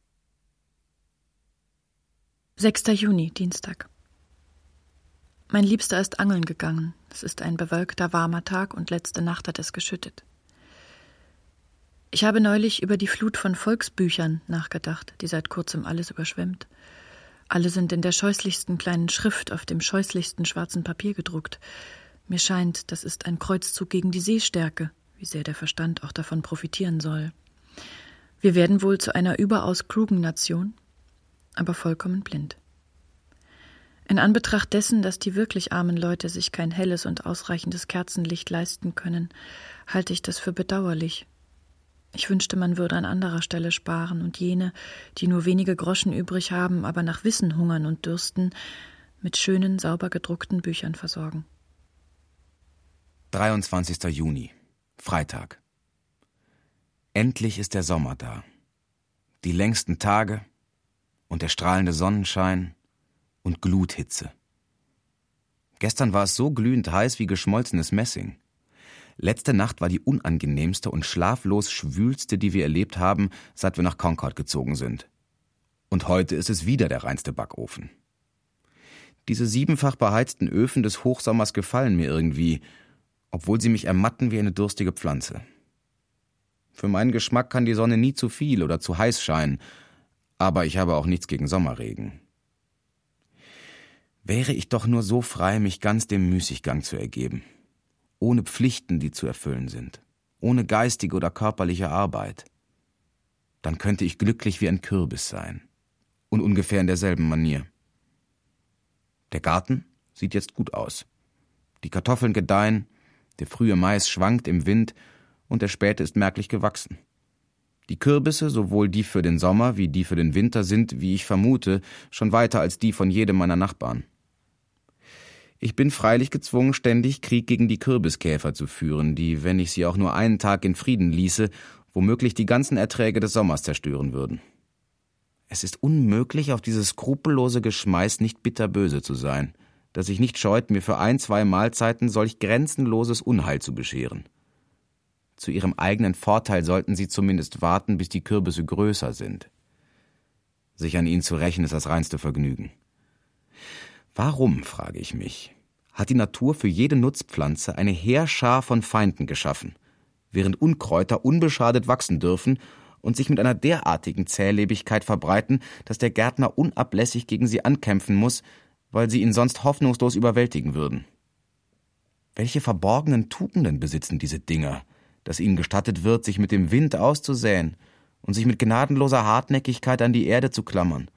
6. Juni, Dienstag. Mein Liebster ist angeln gegangen. Es ist ein bewölkter, warmer Tag und letzte Nacht hat es geschüttet. Ich habe neulich über die Flut von Volksbüchern nachgedacht, die seit kurzem alles überschwemmt. Alle sind in der scheußlichsten kleinen Schrift auf dem scheußlichsten schwarzen Papier gedruckt. Mir scheint, das ist ein Kreuzzug gegen die Sehstärke, wie sehr der Verstand auch davon profitieren soll. Wir werden wohl zu einer überaus klugen Nation, aber vollkommen blind. In Anbetracht dessen, dass die wirklich armen Leute sich kein helles und ausreichendes Kerzenlicht leisten können, halte ich das für bedauerlich. Ich wünschte, man würde an anderer Stelle sparen und jene, die nur wenige Groschen übrig haben, aber nach Wissen hungern und dürsten, mit schönen, sauber gedruckten Büchern versorgen. 23. Juni, Freitag. Endlich ist der Sommer da. Die längsten Tage und der strahlende Sonnenschein und Gluthitze. Gestern war es so glühend heiß wie geschmolzenes Messing. Letzte Nacht war die unangenehmste und schlaflos schwülste, die wir erlebt haben, seit wir nach Concord gezogen sind. Und heute ist es wieder der reinste Backofen. Diese siebenfach beheizten Öfen des Hochsommers gefallen mir irgendwie, obwohl sie mich ermatten wie eine durstige Pflanze. Für meinen Geschmack kann die Sonne nie zu viel oder zu heiß scheinen, aber ich habe auch nichts gegen Sommerregen. Wäre ich doch nur so frei, mich ganz dem Müßiggang zu ergeben, ohne Pflichten, die zu erfüllen sind, ohne geistige oder körperliche Arbeit, dann könnte ich glücklich wie ein Kürbis sein und ungefähr in derselben Manier. Der Garten sieht jetzt gut aus. Die Kartoffeln gedeihen, der frühe Mais schwankt im Wind und der späte ist merklich gewachsen. Die Kürbisse, sowohl die für den Sommer wie die für den Winter, sind, wie ich vermute, schon weiter als die von jedem meiner Nachbarn. Ich bin freilich gezwungen, ständig Krieg gegen die Kürbiskäfer zu führen, die, wenn ich sie auch nur einen Tag in Frieden ließe, womöglich die ganzen Erträge des Sommers zerstören würden. Es ist unmöglich, auf dieses skrupellose Geschmeiß nicht bitterböse zu sein, das sich nicht scheut, mir für ein, zwei Mahlzeiten solch grenzenloses Unheil zu bescheren. Zu ihrem eigenen Vorteil sollten sie zumindest warten, bis die Kürbisse größer sind. Sich an ihnen zu rächen ist das reinste Vergnügen. Warum, frage ich mich, hat die Natur für jede Nutzpflanze eine Heerschar von Feinden geschaffen, während Unkräuter unbeschadet wachsen dürfen und sich mit einer derartigen Zählebigkeit verbreiten, dass der Gärtner unablässig gegen sie ankämpfen muss, weil sie ihn sonst hoffnungslos überwältigen würden. Welche verborgenen Tugenden besitzen diese Dinger, dass ihnen gestattet wird, sich mit dem Wind auszusäen und sich mit gnadenloser Hartnäckigkeit an die Erde zu klammern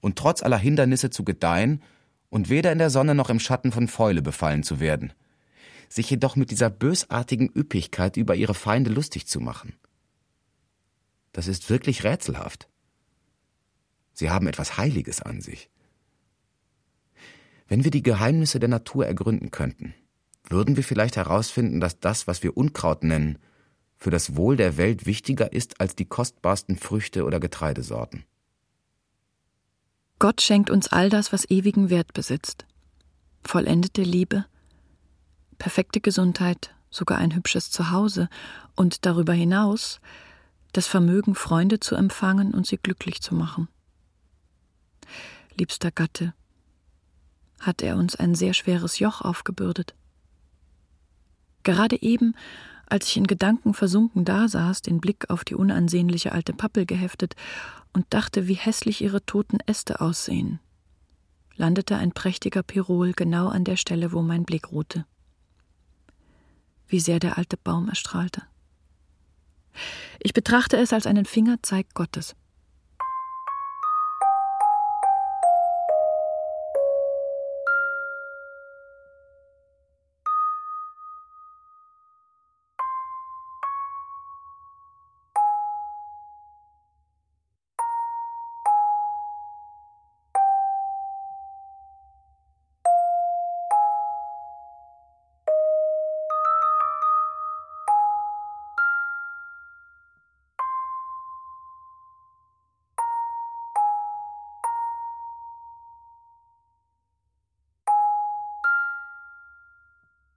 und trotz aller Hindernisse zu gedeihen und weder in der Sonne noch im Schatten von Fäule befallen zu werden, sich jedoch mit dieser bösartigen Üppigkeit über ihre Feinde lustig zu machen. Das ist wirklich rätselhaft. Sie haben etwas Heiliges an sich. Wenn wir die Geheimnisse der Natur ergründen könnten, würden wir vielleicht herausfinden, dass das, was wir Unkraut nennen, für das Wohl der Welt wichtiger ist als die kostbarsten Früchte oder Getreidesorten. Gott schenkt uns all das, was ewigen Wert besitzt. Vollendete Liebe, perfekte Gesundheit, sogar ein hübsches Zuhause und darüber hinaus das Vermögen, Freunde zu empfangen und sie glücklich zu machen. Liebster Gatte, hat er uns ein sehr schweres Joch aufgebürdet. Gerade eben, als ich in Gedanken versunken dasaß, den Blick auf die unansehnliche alte Pappel geheftet und dachte, wie hässlich ihre toten Äste aussehen, landete ein prächtiger Pirol genau an der Stelle, wo mein Blick ruhte. Wie sehr der alte Baum erstrahlte. Ich betrachte es als einen Fingerzeig Gottes.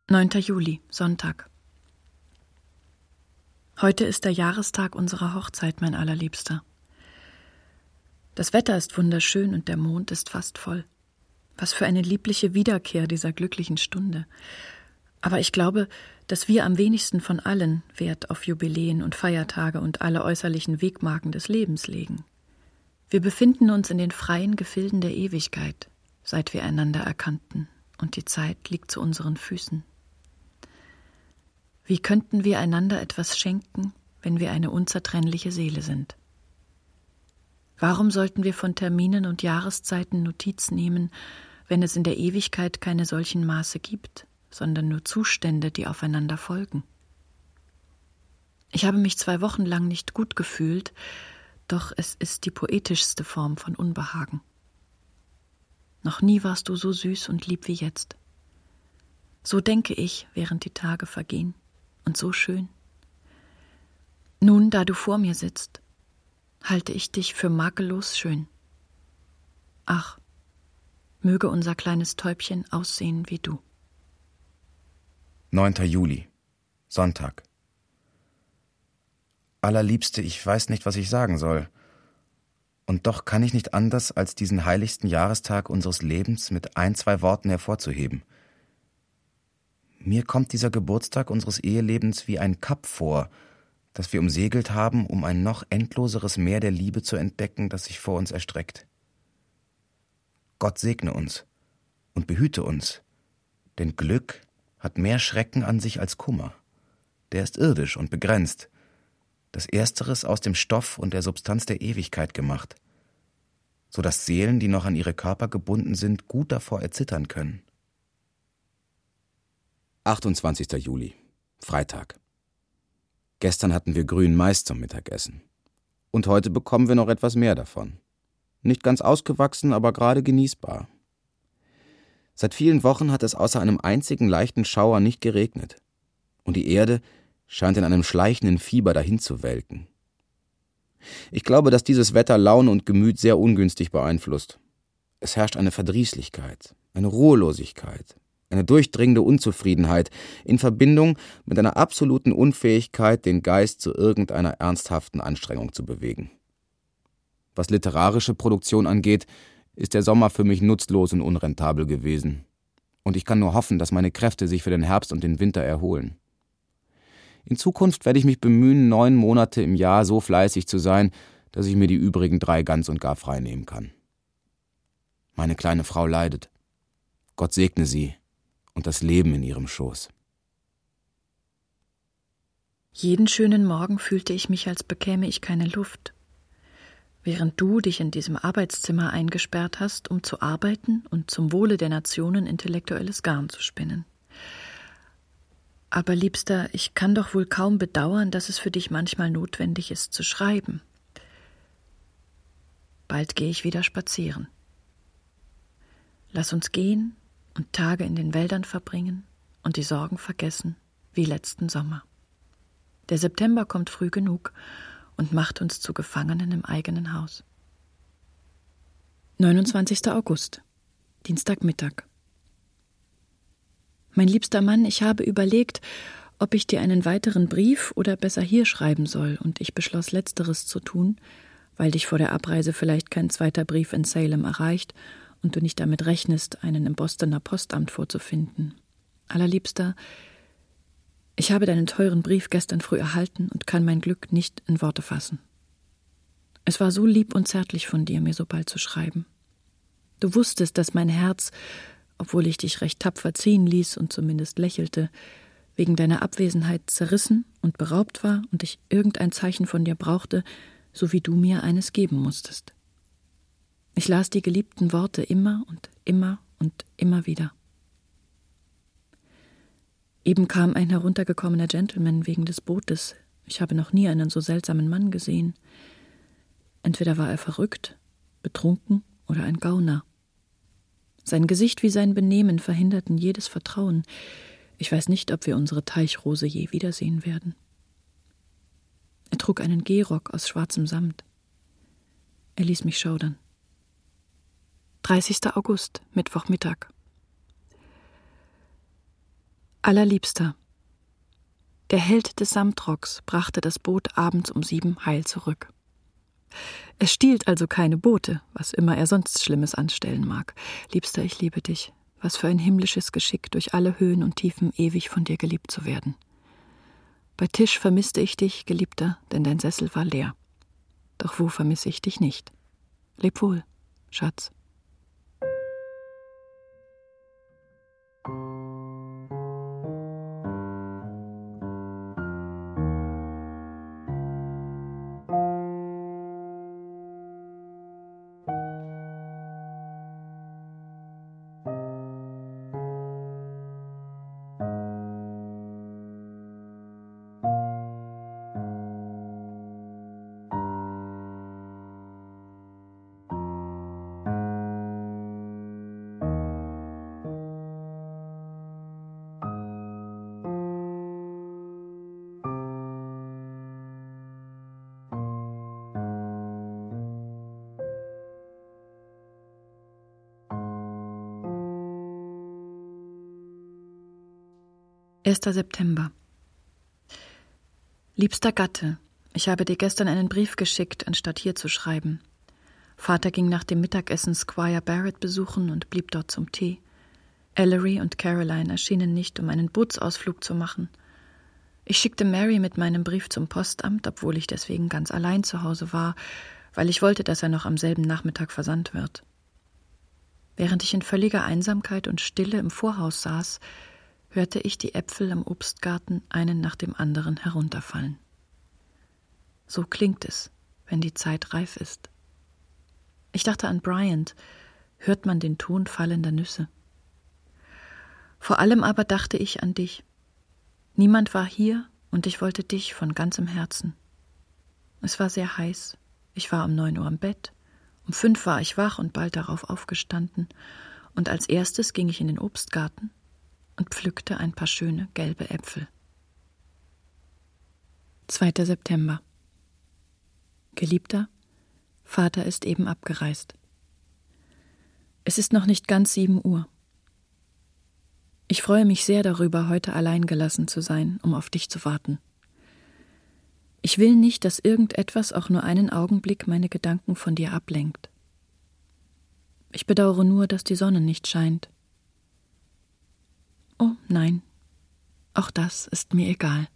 9. Juli, Sonntag. Heute ist der Jahrestag unserer Hochzeit, mein allerliebster. Das Wetter ist wunderschön und der Mond ist fast voll. Was für eine liebliche Wiederkehr dieser glücklichen Stunde. Aber ich glaube, dass wir am wenigsten von allen Wert auf Jubiläen und Feiertage und alle äußerlichen Wegmarken des Lebens legen. Wir befinden uns in den freien Gefilden der Ewigkeit, seit wir einander erkannten, und die Zeit liegt zu unseren Füßen. Wie könnten wir einander etwas schenken, wenn wir eine unzertrennliche Seele sind? Warum sollten wir von Terminen und Jahreszeiten Notiz nehmen, wenn es in der Ewigkeit keine solchen Maße gibt, sondern nur Zustände, die aufeinander folgen? Ich habe mich zwei Wochen lang nicht gut gefühlt, doch es ist die poetischste Form von Unbehagen. Noch nie warst du so süß und lieb wie jetzt. So denke ich, während die Tage vergehen und so schön. Nun, da du vor mir sitzt, halte ich dich für makellos schön. Ach, möge unser kleines Täubchen aussehen wie du. 9. Juli. Sonntag. Allerliebste, ich weiß nicht, was ich sagen soll. Und doch kann ich nicht anders, als diesen heiligsten Jahrestag unseres Lebens mit ein, zwei Worten hervorzuheben. Mir kommt dieser Geburtstag unseres Ehelebens wie ein Kap vor, das wir umsegelt haben, um ein noch endloseres Meer der Liebe zu entdecken, das sich vor uns erstreckt. Gott segne uns und behüte uns, denn Glück hat mehr Schrecken an sich als Kummer. Der ist irdisch und begrenzt, das Ersteres aus dem Stoff und der Substanz der Ewigkeit gemacht, so dass Seelen, die noch an ihre Körper gebunden sind, gut davor erzittern können. 28. Juli, Freitag. Gestern hatten wir grünen Mais zum Mittagessen. Und heute bekommen wir noch etwas mehr davon. Nicht ganz ausgewachsen, aber gerade genießbar. Seit vielen Wochen hat es außer einem einzigen leichten Schauer nicht geregnet. Und die Erde scheint in einem schleichenden Fieber dahin zu welken. Ich glaube, dass dieses Wetter Laune und Gemüt sehr ungünstig beeinflusst. Es herrscht eine Verdrießlichkeit, eine Ruhelosigkeit, eine durchdringende Unzufriedenheit in Verbindung mit einer absoluten Unfähigkeit, den Geist zu irgendeiner ernsthaften Anstrengung zu bewegen. Was literarische Produktion angeht, ist der Sommer für mich nutzlos und unrentabel gewesen. Und ich kann nur hoffen, dass meine Kräfte sich für den Herbst und den Winter erholen. In Zukunft werde ich mich bemühen, neun Monate im Jahr so fleißig zu sein, dass ich mir die übrigen drei ganz und gar frei nehmen kann. Meine kleine Frau leidet. Gott segne sie und das Leben in ihrem Schoß. Jeden schönen Morgen fühlte ich mich, als bekäme ich keine Luft. Während du dich in diesem Arbeitszimmer eingesperrt hast, um zu arbeiten und zum Wohle der Nationen intellektuelles Garn zu spinnen. Aber Liebster, ich kann doch wohl kaum bedauern, dass es für dich manchmal notwendig ist zu schreiben. Bald gehe ich wieder spazieren. Lass uns gehen und Tage in den Wäldern verbringen und die Sorgen vergessen, wie letzten Sommer. Der September kommt früh genug und macht uns zu Gefangenen im eigenen Haus. 29. August, Dienstagmittag. Mein liebster Mann, ich habe überlegt, ob ich dir einen weiteren Brief oder besser hier schreiben soll, und ich beschloss letzteres zu tun, weil dich vor der Abreise vielleicht kein zweiter Brief in Salem erreicht und du nicht damit rechnest, einen im Bostoner Postamt vorzufinden. Allerliebster, ich habe deinen teuren Brief gestern früh erhalten und kann mein Glück nicht in Worte fassen. Es war so lieb und zärtlich von dir, mir so bald zu schreiben. Du wusstest, dass mein Herz obwohl ich dich recht tapfer ziehen ließ und zumindest lächelte, wegen deiner Abwesenheit zerrissen und beraubt war und ich irgendein Zeichen von dir brauchte, so wie du mir eines geben musstest. Ich las die geliebten Worte immer und immer und immer wieder. Eben kam ein heruntergekommener Gentleman wegen des Bootes. Ich habe noch nie einen so seltsamen Mann gesehen. Entweder war er verrückt, betrunken oder ein Gauner. Sein Gesicht wie sein Benehmen verhinderten jedes Vertrauen. Ich weiß nicht, ob wir unsere Teichrose je wiedersehen werden. Er trug einen Gehrock aus schwarzem Samt. Er ließ mich schaudern. 30. August, Mittwochmittag. Allerliebster. Der Held des Samtrocks brachte das Boot abends um sieben heil zurück. Es stiehlt also keine Boote, was immer er sonst Schlimmes anstellen mag. Liebster, ich liebe dich. Was für ein himmlisches Geschick, durch alle Höhen und Tiefen ewig von dir geliebt zu werden. Bei Tisch vermisste ich dich, Geliebter, denn dein Sessel war leer. Doch wo vermisse ich dich nicht? Leb wohl, Schatz. 1. September. Liebster Gatte, ich habe dir gestern einen Brief geschickt, anstatt hier zu schreiben. Vater ging nach dem Mittagessen Squire Barrett besuchen und blieb dort zum Tee. Ellery und Caroline erschienen nicht, um einen Bootsausflug zu machen. Ich schickte Mary mit meinem Brief zum Postamt, obwohl ich deswegen ganz allein zu Hause war, weil ich wollte, dass er noch am selben Nachmittag versandt wird. Während ich in völliger Einsamkeit und Stille im Vorhaus saß, hörte ich die Äpfel am Obstgarten einen nach dem anderen herunterfallen. So klingt es, wenn die Zeit reif ist. Ich dachte an Bryant, hört man den Ton fallender Nüsse. Vor allem aber dachte ich an dich. Niemand war hier und ich wollte dich von ganzem Herzen. Es war sehr heiß. Ich war um neun Uhr im Bett. Um fünf war ich wach und bald darauf aufgestanden. Und als erstes ging ich in den Obstgarten und pflückte ein paar schöne gelbe Äpfel. 2. September. Geliebter, Vater ist eben abgereist. Es ist noch nicht ganz sieben Uhr. Ich freue mich sehr darüber, heute allein gelassen zu sein, um auf dich zu warten. Ich will nicht, dass irgendetwas auch nur einen Augenblick meine Gedanken von dir ablenkt. Ich bedauere nur, dass die Sonne nicht scheint. Oh nein, auch das ist mir egal.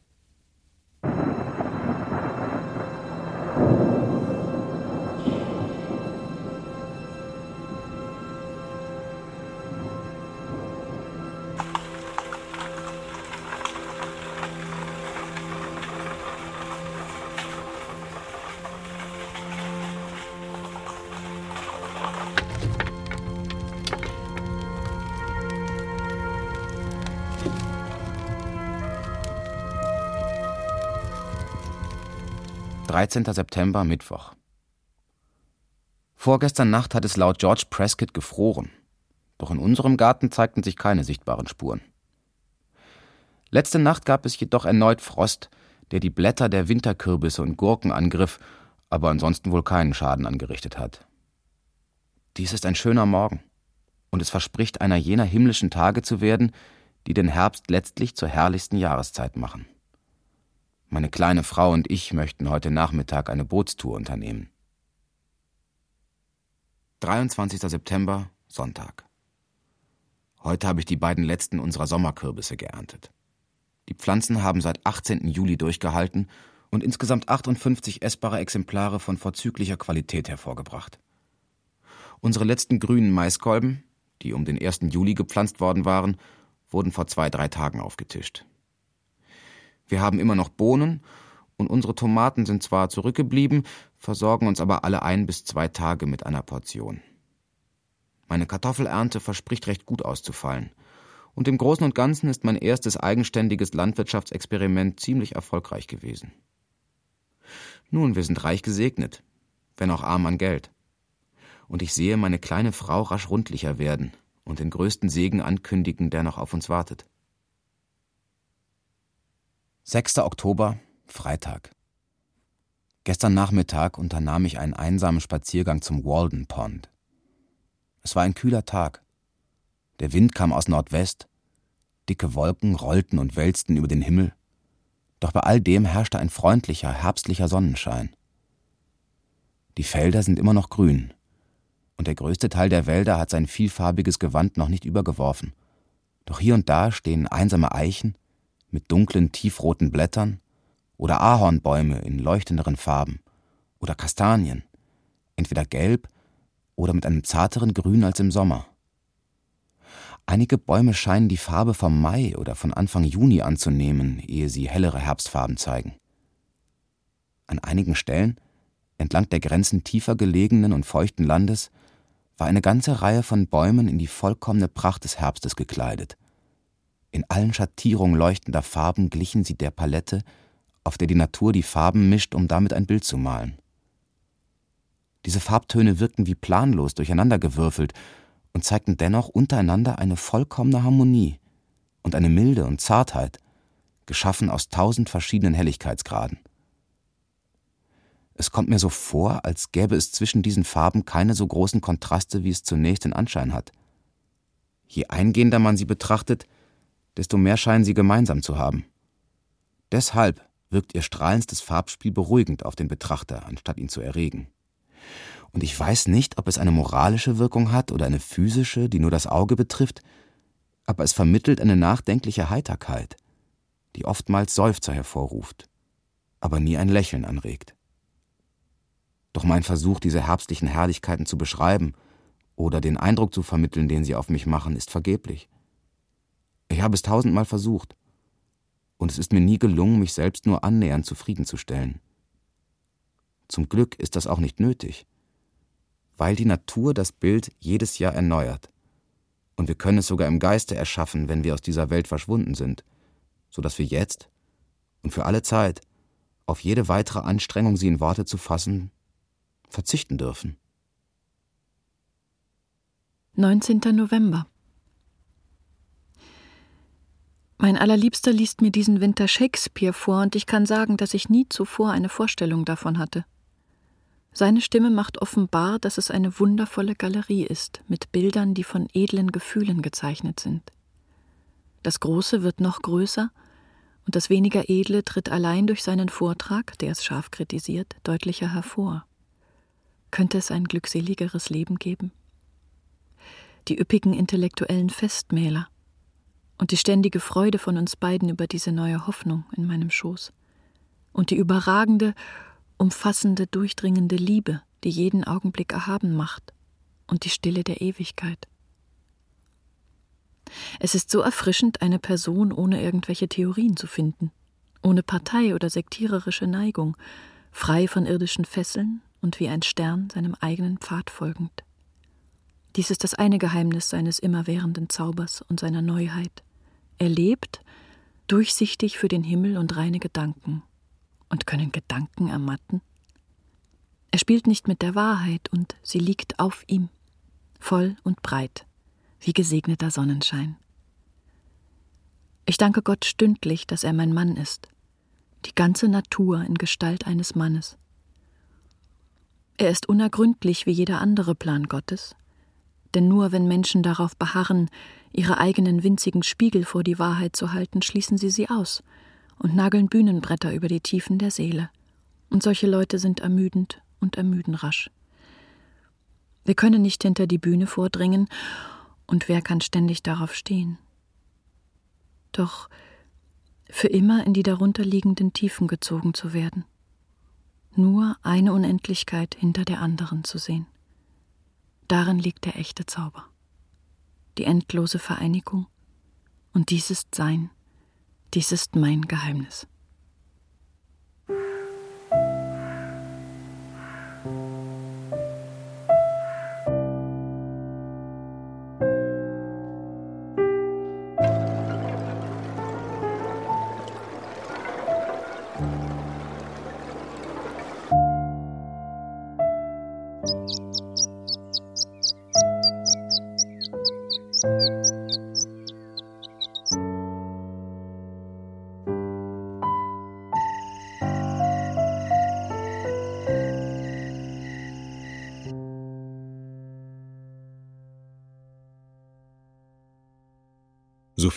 13. September, Mittwoch. Vorgestern Nacht hat es laut George Prescott gefroren. Doch in unserem Garten zeigten sich keine sichtbaren Spuren. Letzte Nacht gab es jedoch erneut Frost, der die Blätter der Winterkürbisse und Gurken angriff, aber ansonsten wohl keinen Schaden angerichtet hat. Dies ist ein schöner Morgen, und es verspricht einer jener himmlischen Tage zu werden, die den Herbst letztlich zur herrlichsten Jahreszeit machen. Meine kleine Frau und ich möchten heute Nachmittag eine Bootstour unternehmen. 23. September, Sonntag. Heute habe ich die beiden letzten unserer Sommerkürbisse geerntet. Die Pflanzen haben seit 18. Juli durchgehalten und insgesamt 58 essbare Exemplare von vorzüglicher Qualität hervorgebracht. Unsere letzten grünen Maiskolben, die um den 1. Juli gepflanzt worden waren, wurden vor zwei, drei Tagen aufgetischt. Wir haben immer noch Bohnen und unsere Tomaten sind zwar zurückgeblieben, versorgen uns aber alle ein bis zwei Tage mit einer Portion. Meine Kartoffelernte verspricht recht gut auszufallen. Und im Großen und Ganzen ist mein erstes eigenständiges Landwirtschaftsexperiment ziemlich erfolgreich gewesen. Nun, wir sind reich gesegnet, wenn auch arm an Geld. Und ich sehe meine kleine Frau rasch rundlicher werden und den größten Segen ankündigen, der noch auf uns wartet. 6. Oktober, Freitag. Gestern Nachmittag unternahm ich einen einsamen Spaziergang zum Walden Pond. Es war ein kühler Tag. Der Wind kam aus Nordwest, dicke Wolken rollten und wälzten über den Himmel, doch bei all dem herrschte ein freundlicher, herbstlicher Sonnenschein. Die Felder sind immer noch grün, und der größte Teil der Wälder hat sein vielfarbiges Gewand noch nicht übergeworfen. Doch hier und da stehen einsame Eichen, mit dunklen, tiefroten Blättern oder Ahornbäume in leuchtenderen Farben oder Kastanien, entweder gelb oder mit einem zarteren Grün als im Sommer. Einige Bäume scheinen die Farbe vom Mai oder von Anfang Juni anzunehmen, ehe sie hellere Herbstfarben zeigen. An einigen Stellen, entlang der Grenzen tiefer gelegenen und feuchten Landes, war eine ganze Reihe von Bäumen in die vollkommene Pracht des Herbstes gekleidet – in allen Schattierungen leuchtender Farben glichen sie der Palette, auf der die Natur die Farben mischt, um damit ein Bild zu malen. Diese Farbtöne wirkten wie planlos durcheinandergewürfelt und zeigten dennoch untereinander eine vollkommene Harmonie und eine Milde und Zartheit, geschaffen aus tausend verschiedenen Helligkeitsgraden. Es kommt mir so vor, als gäbe es zwischen diesen Farben keine so großen Kontraste, wie es zunächst den Anschein hat. Je eingehender man sie betrachtet, desto mehr scheinen sie gemeinsam zu haben. Deshalb, wirkt ihr strahlendstes Farbspiel beruhigend auf den Betrachter, anstatt ihn zu erregen. Und ich weiß nicht, ob es eine moralische Wirkung hat oder eine physische, die nur das Auge betrifft, aber es vermittelt eine nachdenkliche Heiterkeit, die oftmals Seufzer hervorruft, aber nie ein Lächeln anregt. Doch mein Versuch, diese herbstlichen Herrlichkeiten zu beschreiben oder den Eindruck zu vermitteln, den sie auf mich machen, ist vergeblich. Ich habe es tausendmal versucht, und es ist mir nie gelungen, mich selbst nur annähernd zufriedenzustellen. Zum Glück ist das auch nicht nötig, weil die Natur das Bild jedes Jahr erneuert, und wir können es sogar im Geiste erschaffen, wenn wir aus dieser Welt verschwunden sind, so dass wir jetzt und für alle Zeit auf jede weitere Anstrengung, sie in Worte zu fassen, verzichten dürfen. 19. November Mein allerliebster liest mir diesen Winter Shakespeare vor, und ich kann sagen, dass ich nie zuvor eine Vorstellung davon hatte. Seine Stimme macht offenbar, dass es eine wundervolle Galerie ist, mit Bildern, die von edlen Gefühlen gezeichnet sind. Das Große wird noch größer, und das weniger Edle tritt allein durch seinen Vortrag, der es scharf kritisiert, deutlicher hervor. Könnte es ein glückseligeres Leben geben? Die üppigen intellektuellen Festmäler, und die ständige Freude von uns beiden über diese neue Hoffnung in meinem Schoß und die überragende, umfassende, durchdringende Liebe, die jeden Augenblick erhaben macht und die Stille der Ewigkeit. Es ist so erfrischend, eine Person ohne irgendwelche Theorien zu finden, ohne Partei oder sektiererische Neigung, frei von irdischen Fesseln und wie ein Stern seinem eigenen Pfad folgend. Dies ist das eine Geheimnis seines immerwährenden Zaubers und seiner Neuheit. Er lebt durchsichtig für den Himmel und reine Gedanken. Und können Gedanken ermatten? Er spielt nicht mit der Wahrheit und sie liegt auf ihm, voll und breit, wie gesegneter Sonnenschein. Ich danke Gott stündlich, dass er mein Mann ist, die ganze Natur in Gestalt eines Mannes. Er ist unergründlich wie jeder andere Plan Gottes, denn nur wenn Menschen darauf beharren, ihre eigenen winzigen Spiegel vor die Wahrheit zu halten, schließen sie sie aus und nageln Bühnenbretter über die Tiefen der Seele. Und solche Leute sind ermüdend und ermüden rasch. Wir können nicht hinter die Bühne vordringen, und wer kann ständig darauf stehen? Doch für immer in die darunterliegenden Tiefen gezogen zu werden, nur eine Unendlichkeit hinter der anderen zu sehen. Darin liegt der echte Zauber die endlose Vereinigung. Und dies ist sein, dies ist mein Geheimnis.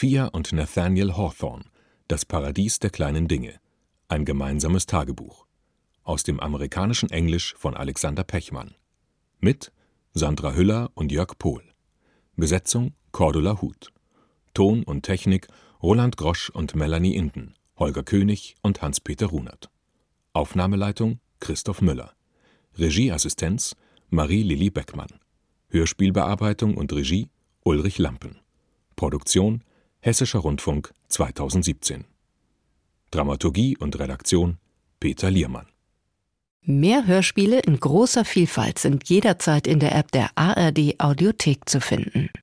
Sophia und Nathaniel Hawthorne Das Paradies der kleinen Dinge. Ein gemeinsames Tagebuch. Aus dem amerikanischen Englisch von Alexander Pechmann. Mit Sandra Hüller und Jörg Pohl. Besetzung Cordula Huth. Ton und Technik Roland Grosch und Melanie Inden, Holger König und Hans-Peter Runert. Aufnahmeleitung Christoph Müller. Regieassistenz Marie-Lilly Beckmann. Hörspielbearbeitung und Regie Ulrich Lampen. Produktion Hessischer Rundfunk 2017. Dramaturgie und Redaktion Peter Liermann. Mehr Hörspiele in großer Vielfalt sind jederzeit in der App der ARD Audiothek zu finden.